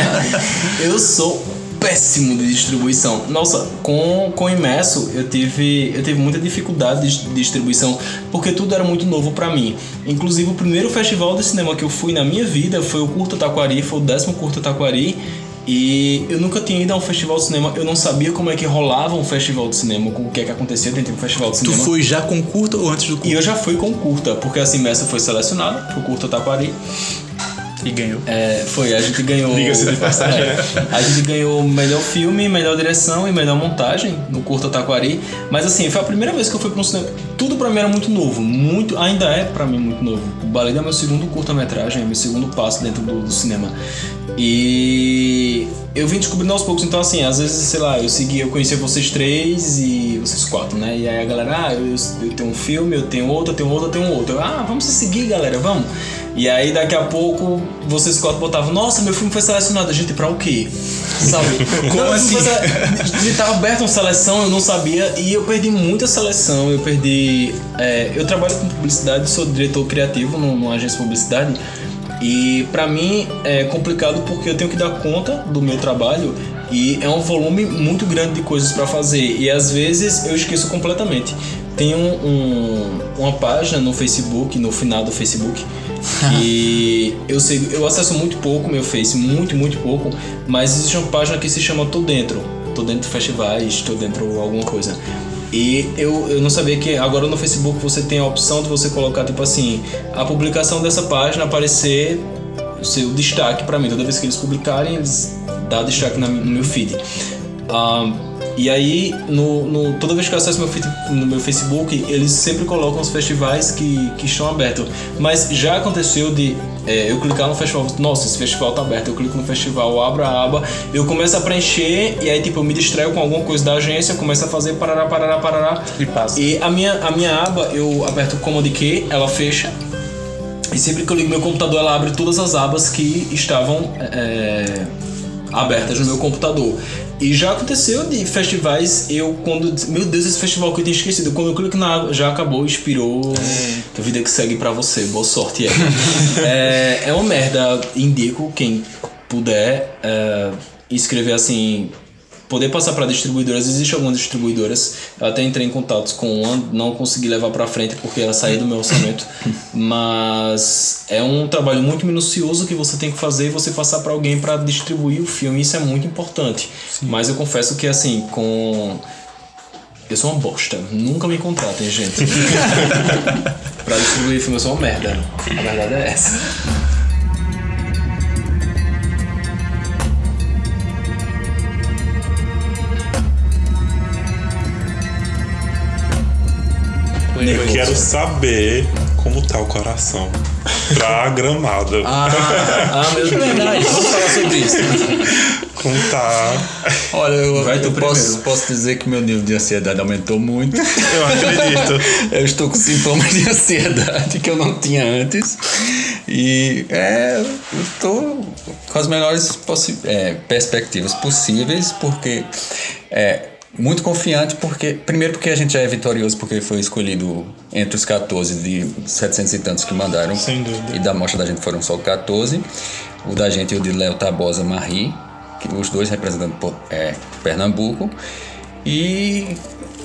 eu sou péssimo de distribuição. Nossa, com, com Imerso eu tive, eu tive muita dificuldade de distribuição porque tudo era muito novo pra mim. Inclusive, o primeiro festival de cinema que eu fui na minha vida foi o Curta Taquari, foi o décimo Curta Taquari. E eu nunca tinha ido a um festival de cinema, eu não sabia como é que rolava um festival de cinema, o que é que acontecia dentro de um festival de Tu cinema. foi já com curta ou antes do E curta? eu já fui com curta, porque assim, Imerso foi selecionado pro Curta Taquari. E ganhou. É, foi, a gente ganhou. Diga-se de passagem, É, né? a gente ganhou melhor filme, melhor direção e melhor montagem no Curta Taquari. Mas assim, foi a primeira vez que eu fui para um cinema. Tudo pra mim era muito novo, muito, ainda é pra mim muito novo. O Ballet é meu segundo curta-metragem, é meu segundo passo dentro do, do cinema. E eu vim descobrindo aos poucos, então assim, às vezes, sei lá, eu segui, eu conhecia vocês três e vocês quatro, né? E aí a galera, ah, eu, eu tenho um filme, eu tenho outro, eu tenho outro, eu tenho outro. Eu, ah, vamos se seguir, galera, vamos. E aí daqui a pouco vocês quatro botavam, nossa, meu filme foi selecionado. Gente, pra o quê? Sabe? Como Não, assim? Ele tava aberto uma seleção, eu não sabia, e eu perdi muita seleção, eu perdi. é, eu trabalho com publicidade, sou diretor criativo num- numa agência de publicidade. E pra mim é complicado porque eu tenho que dar conta do meu trabalho e é um volume muito grande de coisas pra fazer e às vezes eu esqueço completamente. Tem um, um- uma página no Facebook, no final do Facebook, que eu sei, eu acesso muito pouco meu Face, muito, muito pouco, mas existe uma página que se chama Tô Dentro. Tô dentro de festivais, tô dentro de alguma coisa. E eu, eu não sabia que agora no Facebook você tem a opção de você colocar, tipo assim, a publicação dessa página aparecer o seu destaque pra mim. Toda vez que eles publicarem, eles dão destaque no meu feed. Ah, E aí, no, no- toda vez que eu acesso meu, no meu Facebook, eles sempre colocam os festivais que, que estão abertos. Mas já aconteceu de é, eu clicar no festival, nossa, esse festival tá aberto, eu clico no festival, abro a aba, eu começo a preencher e aí tipo eu me distraio com alguma coisa da agência, começo a fazer parará, parará, parará. E passa. E a minha, a minha aba, eu aperto o Command Q, ela fecha. E sempre que eu ligo meu computador, ela abre todas as abas que estavam é, abertas no meu computador. E já aconteceu de festivais, eu quando. Meu Deus, esse festival que eu tinha esquecido. Quando eu clico na água, já acabou, expirou. A vida que segue pra você. Boa sorte. É, é, é uma merda. Indico quem puder é, escrever assim. Poder passar para distribuidoras, existem algumas distribuidoras. Eu até entrei em contato com uma, não consegui levar para frente porque ela saiu do meu orçamento. Mas é um trabalho muito minucioso que você tem que fazer e você passar para alguém para distribuir o filme. Isso é muito importante. Mas eu confesso que assim, com eu sou uma bosta. Nunca me contratem, gente. pra distribuir filme eu sou uma merda. A verdade é essa. Eu quero saber como tá o coração pra gramada. Ah, ah meu Deus. Verdade, vamos falar sobre isso. Como tá. Olha, eu, eu posso, posso dizer que meu nível de ansiedade aumentou muito. Eu acredito. eu estou com sintomas de ansiedade que eu não tinha antes. E é, eu estou com as melhores é, perspectivas possíveis, porque é muito confiante, porque primeiro porque a gente já é vitorioso, porque foi escolhido entre os 14 de 700 e tantos que mandaram. Sem dúvida. E da mostra da gente foram só 14. O da gente e o de Léo Tabosa Marri, que os dois representando é, Pernambuco. E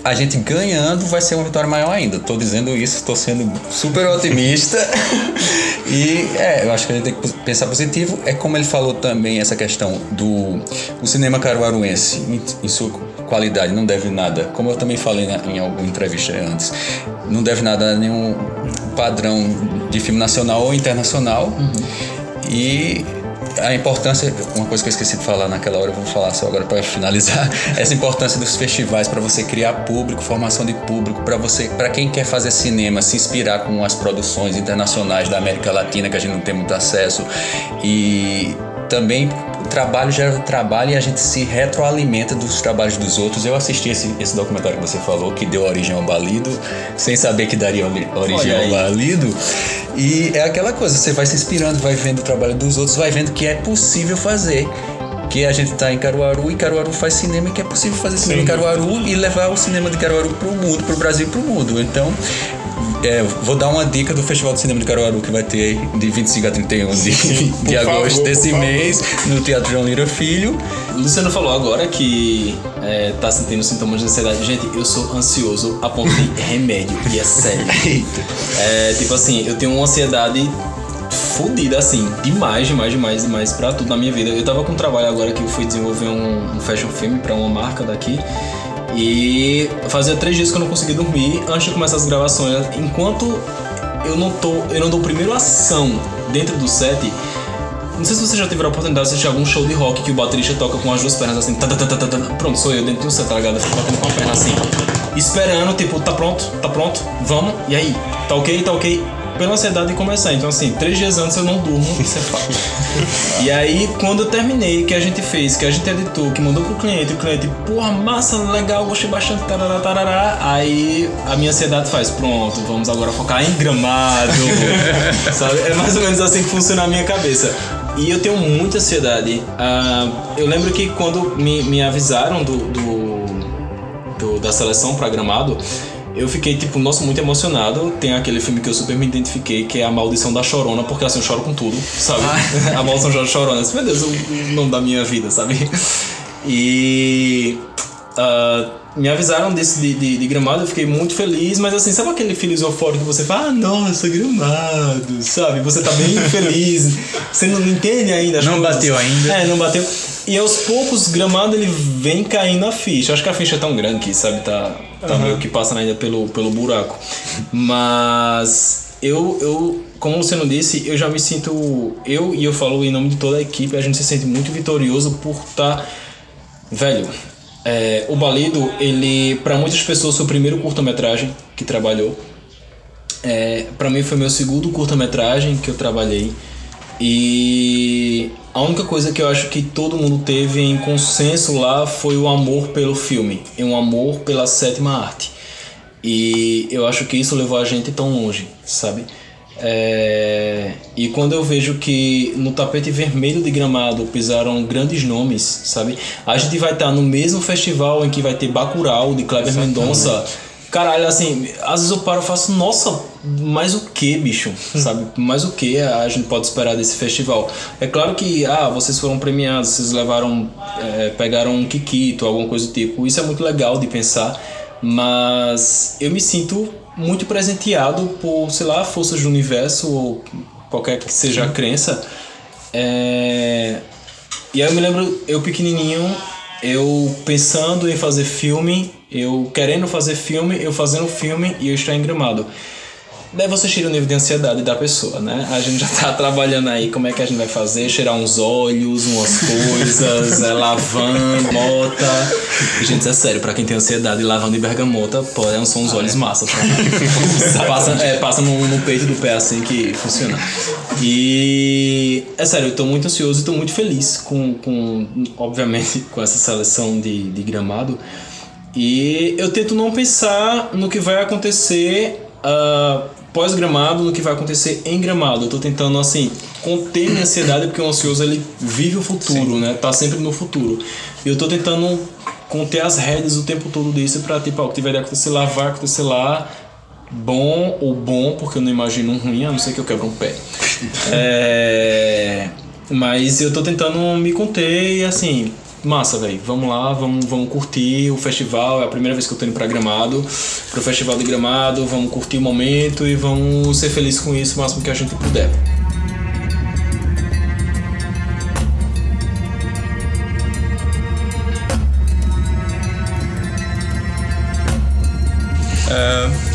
a gente ganhando vai ser uma vitória maior ainda. Tô dizendo isso, tô sendo super otimista. e é, eu acho que a gente tem que pensar positivo. É como ele falou também essa questão do o cinema caruaruense em, em sua qualidade não deve nada. Como eu também falei na- em alguma entrevista antes, não deve nada a nenhum padrão de filme nacional ou internacional. E a importância, uma coisa que eu esqueci de falar naquela hora, vou falar só agora para finalizar, essa importância dos festivais para você criar público, formação de público, para você, para quem quer fazer cinema, se inspirar com as produções internacionais da América Latina que a gente não tem muito acesso e também o trabalho gera trabalho e a gente se retroalimenta dos trabalhos dos outros. Eu assisti esse, esse documentário que você falou, que deu origem ao Balido, sem saber que daria ori- origem ao. Balido. E é aquela coisa, você vai se inspirando, vai vendo o trabalho dos outros, vai vendo que é possível fazer. Que a gente tá em Caruaru e Caruaru faz cinema e que é possível fazer cinema em Caruaru e levar o cinema de Caruaru pro mundo, pro Brasil e pro mundo. Então, é, vou dar uma dica do Festival de Cinema de Caruaru que vai ter de 25 a 31 de, de agosto favor, desse por favor. mês no Teatro João Lira Filho. Luciano falou agora que é, tá sentindo sintomas de ansiedade. Gente, eu sou ansioso a ponto de remédio. E é sério. É, tipo assim, eu tenho uma ansiedade fodida, assim, demais, demais, demais, demais pra tudo na minha vida. Eu tava com um trabalho agora que eu fui desenvolver um, um fashion film pra uma marca daqui. E fazia três dias que eu não conseguia dormir antes de começar as gravações. Enquanto eu não tô. Eu não dou primeiro ação dentro do set. Não sei se você já teve a oportunidade de assistir algum show de rock que o baterista toca com as duas pernas assim. tá, tá, tá. Pronto, sou eu dentro de um set, tá ligado? Fico batendo com a perna assim. Esperando, tipo, tá pronto, tá pronto, vamos, e aí? Tá ok, tá ok? Pela ansiedade de começar. Então, assim, três dias antes eu não durmo, isso é fato. e aí, quando eu terminei, que a gente fez, que a gente editou, que mandou pro cliente, o cliente, porra, massa, legal, gostei bastante, tarará, tarará. Aí a minha ansiedade faz, pronto, vamos agora focar em gramado. sabe? É mais ou menos assim que funciona a minha cabeça. E eu tenho muita ansiedade. Ah, eu lembro que quando me, me avisaram do, do, do- da seleção pra gramado, eu fiquei, tipo, nossa, muito emocionado. Tem aquele filme que eu super me identifiquei, que é A Maldição da Chorona, porque assim, eu choro com tudo, sabe? a Maldição da Chorona. Meu Deus, o nome da minha vida, sabe? E. ah, me avisaram desse de, de, de gramado, eu fiquei muito feliz, mas assim, sabe aquele feliz eufórico que você fala, ah, nossa, gramado, sabe? Você tá bem feliz, você não entende ainda Não coisas. bateu ainda. É, não bateu. E aos poucos, gramado ele vem caindo a ficha. Acho que a ficha é tão grande que, sabe, tá, tá meio que passando ainda pelo, pelo buraco. Mas eu, eu, como você não disse, eu já me sinto. Eu e eu falo em nome de toda a equipe, a gente se sente muito vitorioso por estar. velho, É, o Balido, ele, para muitas pessoas, foi o primeiro curta-metragem que trabalhou. É, para mim foi meu segundo curta-metragem que eu trabalhei. E a única coisa que eu acho que todo mundo teve em consenso lá foi o amor pelo filme, e um amor pela sétima arte. E eu acho que isso levou a gente tão longe, sabe? É... E quando eu vejo que no tapete vermelho de Gramado pisaram grandes nomes, sabe? A gente vai estar no mesmo festival em que vai ter Bacurau, de Kleber Mendonça. Caralho, assim, às vezes eu paro e faço, nossa, mais o que, bicho? Sabe? Mais o que a gente pode esperar desse festival? É claro que, ah, vocês foram premiados, vocês levaram, é, pegaram um Kikito, alguma coisa do tipo. Isso é muito legal de pensar, mas eu me sinto muito presenteado por, sei lá, forças do universo ou qualquer que seja a crença. É... E aí eu me lembro, eu pequenininho, eu pensando em fazer filme, eu querendo fazer filme, eu fazendo filme e eu estar em Gramado. Daí você tira o nível de ansiedade da pessoa, né? A gente já tá trabalhando aí como é que a gente vai fazer, cheirar uns olhos, umas coisas, é, lavando, mota. Gente, é sério, pra quem tem ansiedade, lavando de bergamota, pô, é, são uns olhos massa, tá? passa é, passa no, no, peito do pé assim que funciona. E é sério, eu tô muito ansioso e tô muito feliz com, com obviamente, com essa seleção de, de gramado. E eu tento não pensar no que vai acontecer. Uh, pós-gramado no que vai acontecer em gramado. Eu tô tentando, assim, conter minha ansiedade, porque o ansioso ele vive o futuro, Sim. né? Tá sempre no futuro. E eu tô tentando conter as rédeas o tempo todo disso pra, tipo, o que tiver de acontecer lá, vai acontecer lá. Bom ou bom, porque eu não imagino um ruim, a não ser que eu quebre um pé. é... Mas eu tô tentando me conter e, assim, massa, velho. Vamos lá, vamos, vamos curtir o festival. É a primeira vez que eu tô indo pra Gramado, pro Festival de Gramado. Vamos curtir o momento e vamos ser felizes com isso o máximo que a gente puder. Uh,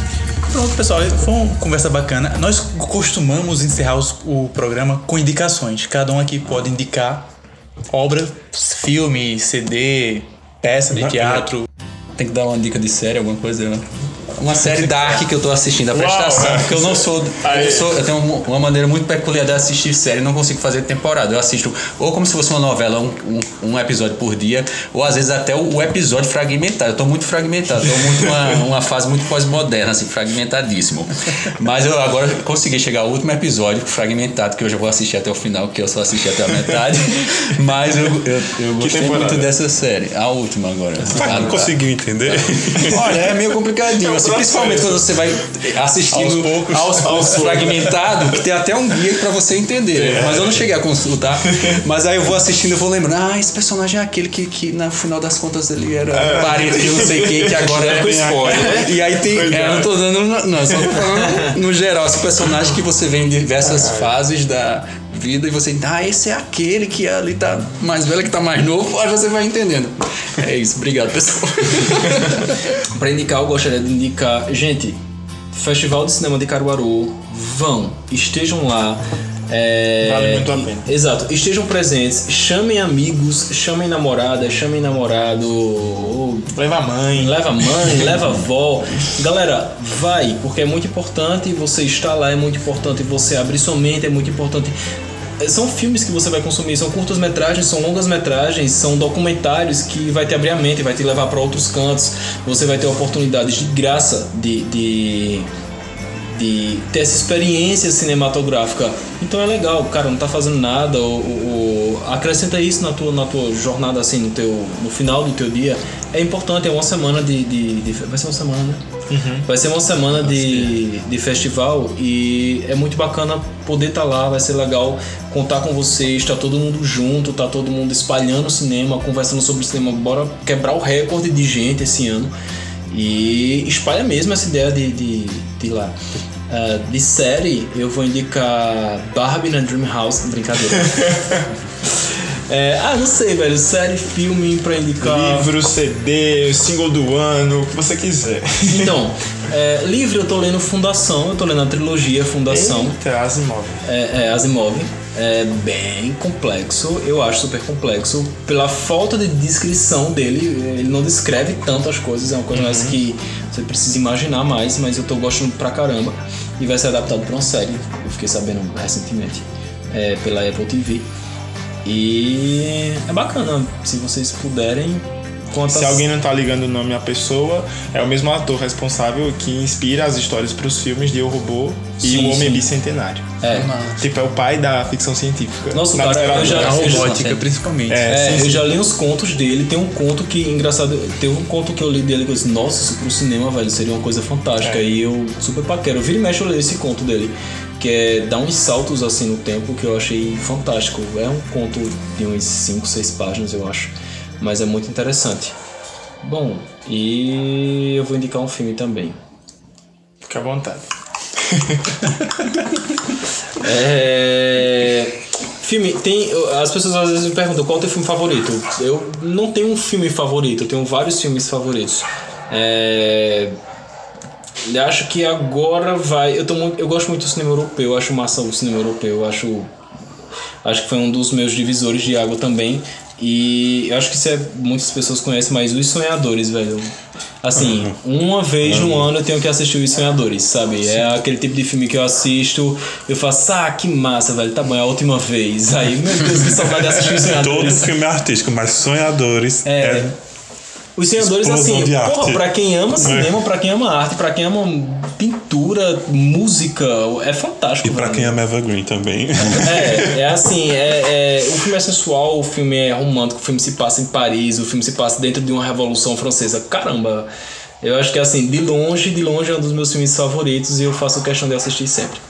Pronto, pessoal, foi uma conversa bacana. Nós costumamos encerrar os, o programa com indicações. Cada um aqui pode indicar obra, filme, CD, peça de teatro. Tem que dar uma dica de série, alguma coisa. Né? Uma série Dark que eu tô assistindo, a prestação. Uau, porque eu não sou. Eu, sou, eu tenho uma maneira muito peculiar de assistir série, não consigo fazer temporada. Eu assisto ou como se fosse uma novela, um, um, um episódio por dia, ou às vezes até o, o, episódio fragmentado. Eu tô muito fragmentado, tô muito uma, uma fase muito pós-moderna, assim, fragmentadíssimo. Mas eu agora consegui chegar ao último episódio fragmentado, que eu já vou assistir até o final, que eu só assisti até a metade. Mas eu, eu, eu gostei muito dessa série. A última agora. Tá, não conseguiu entender? Olha, é meio complicadinho. Principalmente quando você vai assistindo aos poucos, aos fragmentado, que tem até um guia para você entender. É. Mas eu não cheguei a consultar. Mas aí eu vou assistindo e vou lembrando, ah, esse personagem é aquele que, que no final das contas ele era é. parente de não sei quem, que agora é com spoiler. E aí tem. É, não tô dando. Não, só tô falando no geral, esse personagem que você vê em diversas fases da, vida e você, ah, esse é aquele que ali tá mais velho, que tá mais novo, aí você vai entendendo. É isso, obrigado pessoal. para indicar, eu gostaria de indicar, gente, Festival de Cinema de Caruaru, vão, estejam lá. É, vale muito a pena. Exato. Estejam presentes, chamem amigos, chamem namorada, chamem namorado. Leva a mãe. Leva a mãe, leva a avó. Galera, vai, porque é muito importante você estar lá, é muito importante você abrir sua mente, é muito importante são filmes que você vai consumir, são curtas metragens, são longas metragens, são documentários que vai te abrir a mente, vai te levar para outros cantos. Você vai ter oportunidades de graça de, de, de ter essa experiência cinematográfica. Então é legal, cara, não tá fazendo nada, ou, ou, acrescenta isso na tua, na tua jornada assim, no teu no final do teu dia. É importante, é uma semana de, de, de vai ser uma semana, né? Uhum. Vai ser uma semana de, de festival e é muito bacana poder estar tá lá, vai ser legal contar com vocês, estar tá todo mundo junto, tá todo mundo espalhando o cinema, conversando sobre o cinema, bora quebrar o recorde de gente esse ano. E espalha mesmo essa ideia de, de, de ir lá. Uh, de série, eu vou indicar Barbie na Dream House, brincadeira. É, ah, não sei, velho. Série, filme pra indicar. Livro, CD, single do ano, o que você quiser. Então, é, livro eu tô lendo Fundação, eu tô lendo a trilogia Fundação. Eita, Asimov. É, é Asimov. É bem complexo, eu acho super complexo. Pela falta de descrição dele, ele não descreve tanto as coisas, é uma coisa mais que você precisa imaginar mais, mas eu tô gostando pra caramba. E vai ser adaptado pra uma série, eu fiquei sabendo recentemente, é, pela Apple TV. E é bacana, se vocês puderem. Quantas... Se alguém não tá ligando o nome à pessoa, é o mesmo ator responsável que inspira as histórias pros filmes de Eu Robô e Sim, O Homem sim. Bicentenário. É. Tipo, é o pai da ficção científica. Nossa, Na cara, eu literatura. já- eu já- robótica, principalmente. É, É, sim, eu sim. já li uns contos dele. Tem um conto que, engraçado, tem um conto que eu li dele que eu disse, nossa, isso pro cinema, velho, seria uma coisa fantástica. É. E eu super paquero. Vira e mexe eu leio esse conto dele, que é dá uns saltos assim no tempo que eu achei fantástico. É um conto de uns 5, 6 páginas, eu acho. Mas é muito interessante. Bom, e eu vou indicar um filme também. Fica à vontade. É... Filme, tem. As pessoas às vezes me perguntam qual é o teu filme favorito. Eu não tenho um filme favorito, eu tenho vários filmes favoritos. É... eu Acho que agora vai. Eu, tô muito, eu gosto muito do cinema europeu, eu acho massa o cinema europeu, eu acho. Acho que foi um dos meus divisores de água também. E eu acho que isso é, muitas pessoas conhecem, mas Os Sonhadores, velho. Assim, uma vez no ano eu tenho que assistir Os Sonhadores, sabe? É aquele tipo de filme que eu assisto, eu faço, ah, que massa, velho, tá bom, é a última vez. Aí, meu Deus, que saudade de assistir Os Todo Sonhadores. filme é artístico, mas Sonhadores É. é, Os Explosão assim, porra, pra quem ama cinema, pra quem ama arte, pra quem ama pintura, música, é fantástico. E pra velho. quem ama Evergreen também. É, é assim, é, é- o filme é sensual, o filme é romântico, o filme se passa em Paris, o filme se passa dentro de uma revolução francesa. Caramba, eu acho que assim, de longe, de longe é um dos meus filmes favoritos e eu faço questão de assistir sempre.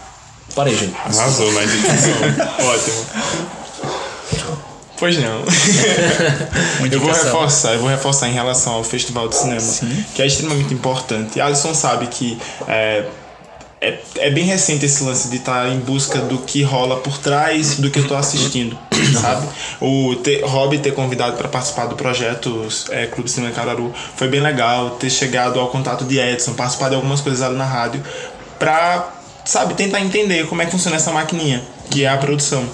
Parei, gente. Arrasou na indicação. Ótimo. Pois não. eu vou reforçar, eu vou reforçar em relação ao Festival de Cinema, que é extremamente importante. Alisson sabe que é, é, é bem recente esse lance de estar em busca do que rola por trás do que eu tô assistindo, sabe? O ter, Rob ter convidado para participar do projeto é, Clube Cinema Cararu foi bem legal, ter chegado ao contato de Edson, participar de algumas coisas ali na rádio, pra, sabe, tentar entender como é que funciona essa maquininha, que é a produção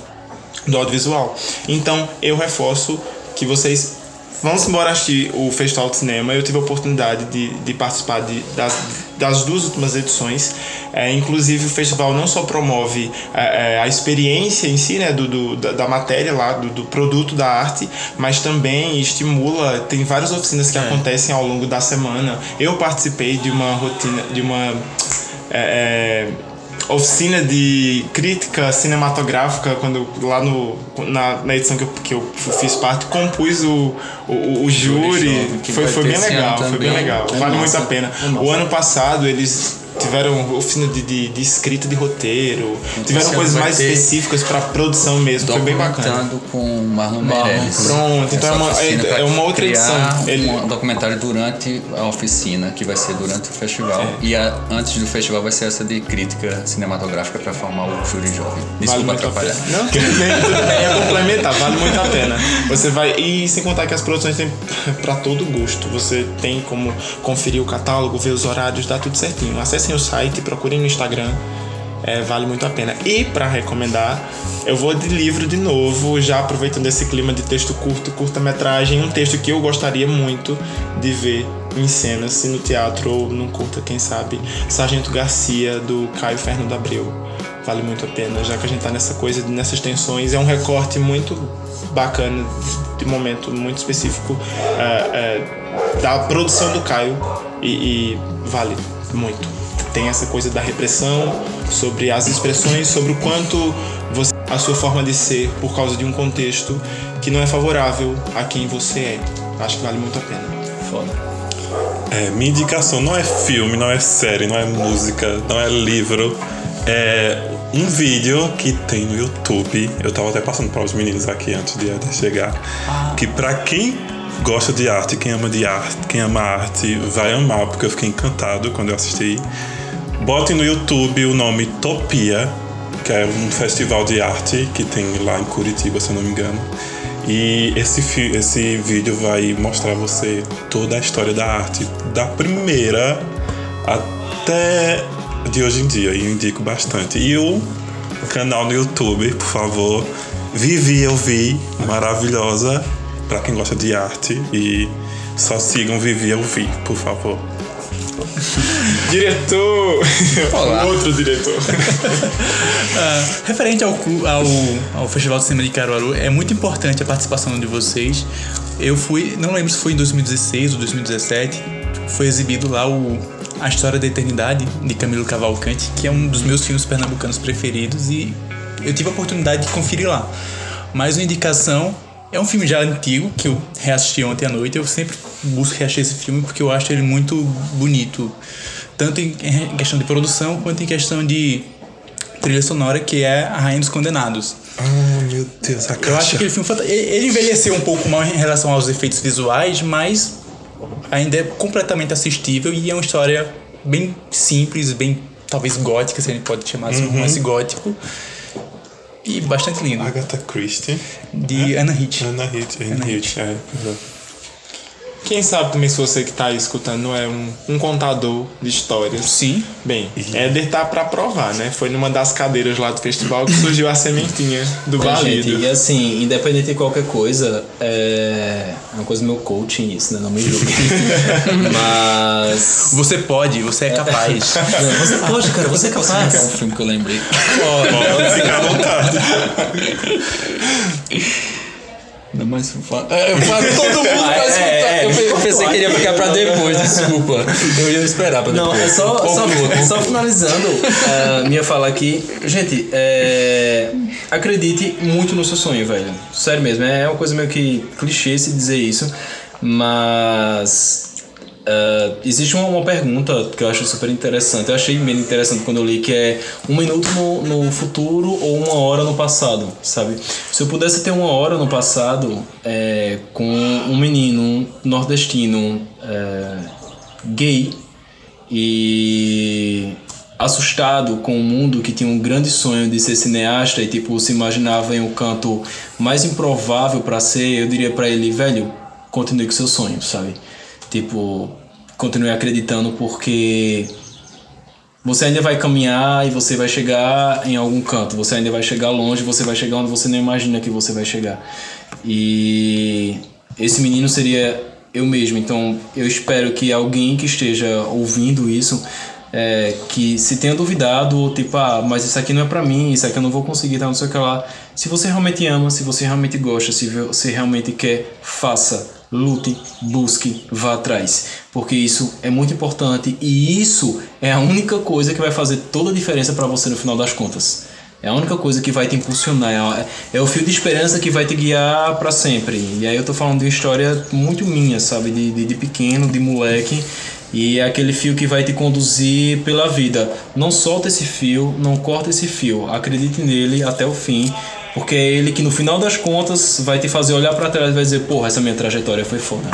do audiovisual. Então, eu reforço que vocês vão embora assistir o Festival de Cinema. Eu tive a oportunidade de, de participar de, das, das duas últimas edições. É, inclusive, o festival não só promove é, é, a experiência em si, né, do, do- da, da matéria lá, do, do produto da arte, mas também estimula. Tem várias oficinas que acontecem ao longo da semana. Eu participei de uma rotina, de uma. é, é, oficina de crítica cinematográfica quando lá no na, na edição que eu, que eu fiz parte compus o, o, o júri jovem, que foi, vai foi ter bem legal foi bem legal. Vale muito a pena. é o ano passado eles tiveram oficina de, de, de escrita de roteiro tiveram coisas mais específicas para produção mesmo foi bem bacana com Marlon Marlon, Meirelles. pronto, então é uma- é- é uma outra edição. Ele- Um documentário durante a oficina, que vai ser durante o festival. É. E a- antes do festival vai ser essa de crítica cinematográfica para formar o júri jovem. Vale Desculpa muito a atrapalhar. Não, tudo bem. É complementar, vale muito a pena. Você vai. E sem contar que as produções têm pra todo gosto. Você tem como conferir o catálogo, ver os horários, dá tudo certinho. Acessem o site, procurem no Instagram. É, vale muito a pena. E pra recomendar, eu vou de livro de novo, já aproveitando esse clima de texto curto, curta-metragem, um texto que eu gostaria muito de ver em cena, se no teatro ou num curta, quem sabe. Sargento Garcia, do Caio Fernando Abreu. Vale muito a pena, já que a gente tá nessa coisa, nessas tensões. É um recorte muito bacana, de momento muito específico é, é, da produção do Caio e, e vale muito. Tem essa coisa da repressão, sobre as expressões, sobre o quanto você, a sua forma de ser por causa de um contexto que não é favorável a quem você é. Acho que vale muito a pena. Foda. É, minha indicação não é filme, não é série, não é música, não é livro. É um vídeo que tem no YouTube. Eu tava até passando para os meninos aqui antes de de chegar. Que pra quem gosta de arte, quem ama de arte, quem ama arte, vai amar, porque eu fiquei encantado quando eu assisti. Botem no YouTube o nome Topia, que é um festival de arte que tem lá em Curitiba, se eu não me engano. E esse, esse vídeo vai mostrar você toda a história da arte, da primeira até de hoje em dia, e eu indico bastante. E o canal no YouTube, por favor. Vivi Eu Vi, maravilhosa, pra quem gosta de arte. E só sigam Vivi Eu Vi, por favor. Diretor! Olá. Outro diretor. Ah, referente ao, ao, ao Festival de Cinema de Caruaru, é muito importante a participação de vocês. Eu fui, não lembro se foi em 2016 ou 2017, foi exibido lá o A História da Eternidade, de Camilo Cavalcante, que é um dos meus filmes pernambucanos preferidos e eu tive a oportunidade de conferir lá. Mais uma indicação, é um filme já antigo, que eu reassisti ontem à noite, eu sempre busco reassistir esse filme porque eu acho ele muito bonito, tanto em questão de produção quanto em questão de trilha sonora que é A Rainha dos Condenados. Ah, meu Deus, a caixa. Eu acho que aquele filme fanta- ele ele envelheceu um pouco mal em relação aos efeitos visuais, mas ainda é completamente assistível e é uma história bem simples, bem talvez gótica, se a gente pode chamar assim, um romance gótico. E bastante lindo. Agatha Christie. De Anna Hitch. Anna Hitch. Anna Hitch, é. verdade. Quem sabe também se você que tá aí escutando não é um, um contador de histórias. Sim. Bem, Éder tá pra provar, né? Foi numa das cadeiras lá do festival que surgiu a sementinha do Bem, gente, Valido. e assim, independente de qualquer coisa, é é uma coisa do meu coaching isso, né? Não me julgue. Mas. Você pode, você é capaz. Não, você pode, cara, você é É um capaz. filme que eu lembrei. Pode ficar à vontade. Não, mas fala- é, todo mundo pra é, escutar. é, eu, pe- eu pensei que iria ficar pra depois, desculpa. Eu ia esperar pra Não, depois. é só, só, só finalizando a minha fala aqui. Gente, é, acredite muito no seu sonho, velho. Sério mesmo, é uma coisa meio que clichê se dizer isso, mas. É, existe uma, uma pergunta que eu acho super interessante. Eu achei bem interessante quando eu li que é um minuto no, no futuro ou uma hora no passado, sabe? Se eu pudesse ter uma hora no passado é, com um menino nordestino é, gay e assustado com o mundo que tinha um grande sonho de ser cineasta e tipo se imaginava em um canto mais improvável para ser, eu diria para ele, velho, continue com seu sonho, sabe? Tipo, continue acreditando porque você ainda vai caminhar e você vai chegar em algum canto, você ainda vai chegar longe, você vai chegar onde você não imagina que você vai chegar. E esse menino seria eu mesmo, então eu espero que alguém que esteja ouvindo isso, é, que se tenha duvidado, tipo, ah, mas isso aqui não é pra mim, isso aqui eu não vou conseguir, tá, não sei o que lá. Se você realmente ama, se você realmente gosta, se você realmente quer, faça lute, busque, vá atrás. Porque isso é muito importante e isso é a única coisa que vai fazer toda a diferença para você no final das contas. É a única coisa que vai te impulsionar, é é o fio de esperança que vai te guiar para sempre. E aí eu tô falando de uma história muito minha, sabe? De, de, de pequeno, de moleque. E é aquele fio que vai te conduzir pela vida. Não solta esse fio, não corta esse fio. Acredite nele até o fim. Porque é ele que no final das contas vai te fazer olhar para trás e vai dizer, porra, essa minha trajetória foi foda.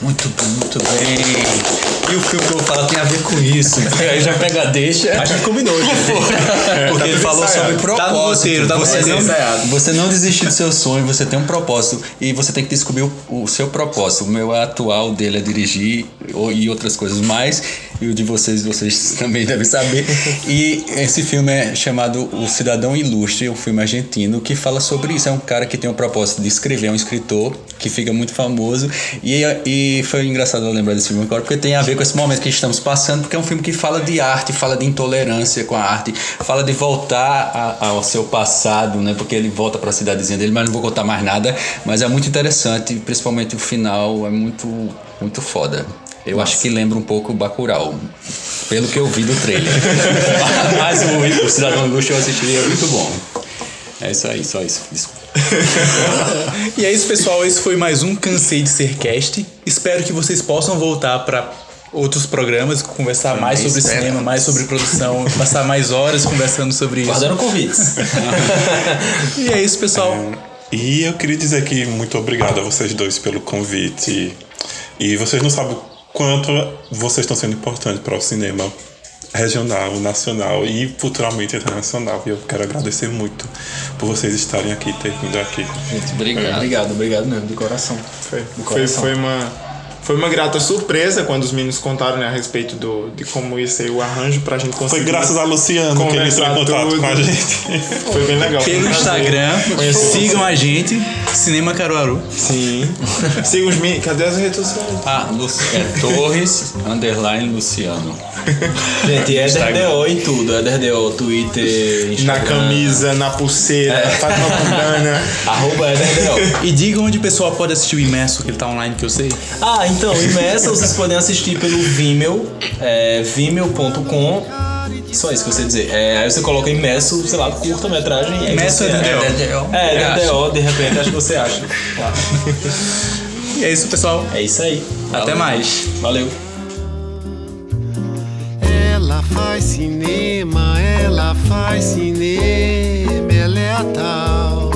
Muito bem, muito bem. E o filme que eu vou falar tem a ver com isso. Aí já pega a deixa. A gente combinou, gente. Porque ele tudo falou ensaiado. sobre propósito. Tá no roteiro, tá você, não, você não desistir do seu sonho, você tem um propósito. E você tem que descobrir o, o seu propósito. O meu atual dele é dirigir e outras coisas mais. E o de vocês, vocês também devem saber. E esse filme é chamado O Cidadão Ilustre, um filme argentino, que fala sobre isso. É um cara que tem o propósito de escrever, é um escritor que fica muito famoso. E, e foi engraçado eu lembrar desse filme agora, porque tem a ver com esse momento que estamos passando, porque é um filme que fala de arte, fala de intolerância com a arte, fala de voltar a- ao seu passado, né? Porque ele volta para a cidadezinha dele, mas não vou contar mais nada. Mas é muito interessante, principalmente o final, é muito, muito foda. Eu acho que lembra um pouco o Bacurau, pelo que eu vi do trailer. mas o, o Cidadão Ilustre eu assisti, é muito bom. É isso aí, só isso. Desculpa. E é isso, pessoal. Esse foi mais um Cansei de Ser Cast. Espero que vocês possam voltar para outros programas, conversar mais sobre esperamos. cinema, mais sobre produção, passar mais horas conversando sobre isso. Guardando convites. E é isso, pessoal. E eu queria dizer que muito obrigado a vocês dois pelo convite. E vocês não sabem quanto vocês estão sendo importantes para o cinema regional, nacional e futuramente internacional. E eu quero agradecer muito por vocês estarem aqui, ter vindo aqui. Gente, obrigado. obrigado, obrigado mesmo, de coração. Foi, Do foi, coração. foi uma, Foi uma grata surpresa quando os meninos contaram né, a respeito do, de como ia ser o arranjo pra gente conseguir. Foi graças a Luciano que ele entrou em contato tudo. com a gente. Foi bem legal. um Pelo Instagram, conhecer sigam a gente, Cinema Caruaru. Sim. Sigam os meninos. Cadê as redes sociais? Ah, Lu- é Torres, underline Luciano. Gente, é. DRDO em tudo. É DRDO, Twitter, Na Instagram. camisa, na pulseira, faz uma bandana. Arroba é DRDO. E diga onde o pessoal pode assistir o Imerso, que ele tá online, que eu sei. Ah, então, Imersa vocês podem assistir pelo Vimeo, é, vimeo.com. Só isso que eu sei dizer. É, aí você coloca Imerso, sei lá, curta-metragem. e Imerso é. DRDO. É, DRDO, de repente, acho que você acha. Claro. E é isso, pessoal. É isso aí. Até mais. Valeu. Ela faz cinema, ela faz cinema, ela é a tal.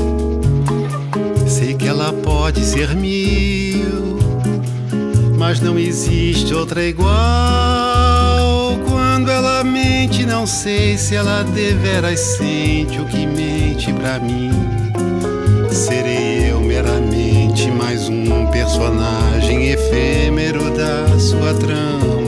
Sei que ela pode ser mil, mas não existe outra igual. Quando ela mente, não sei se ela deveras sente o que mente pra mim. Serei eu meramente mais um personagem efêmero da sua trama.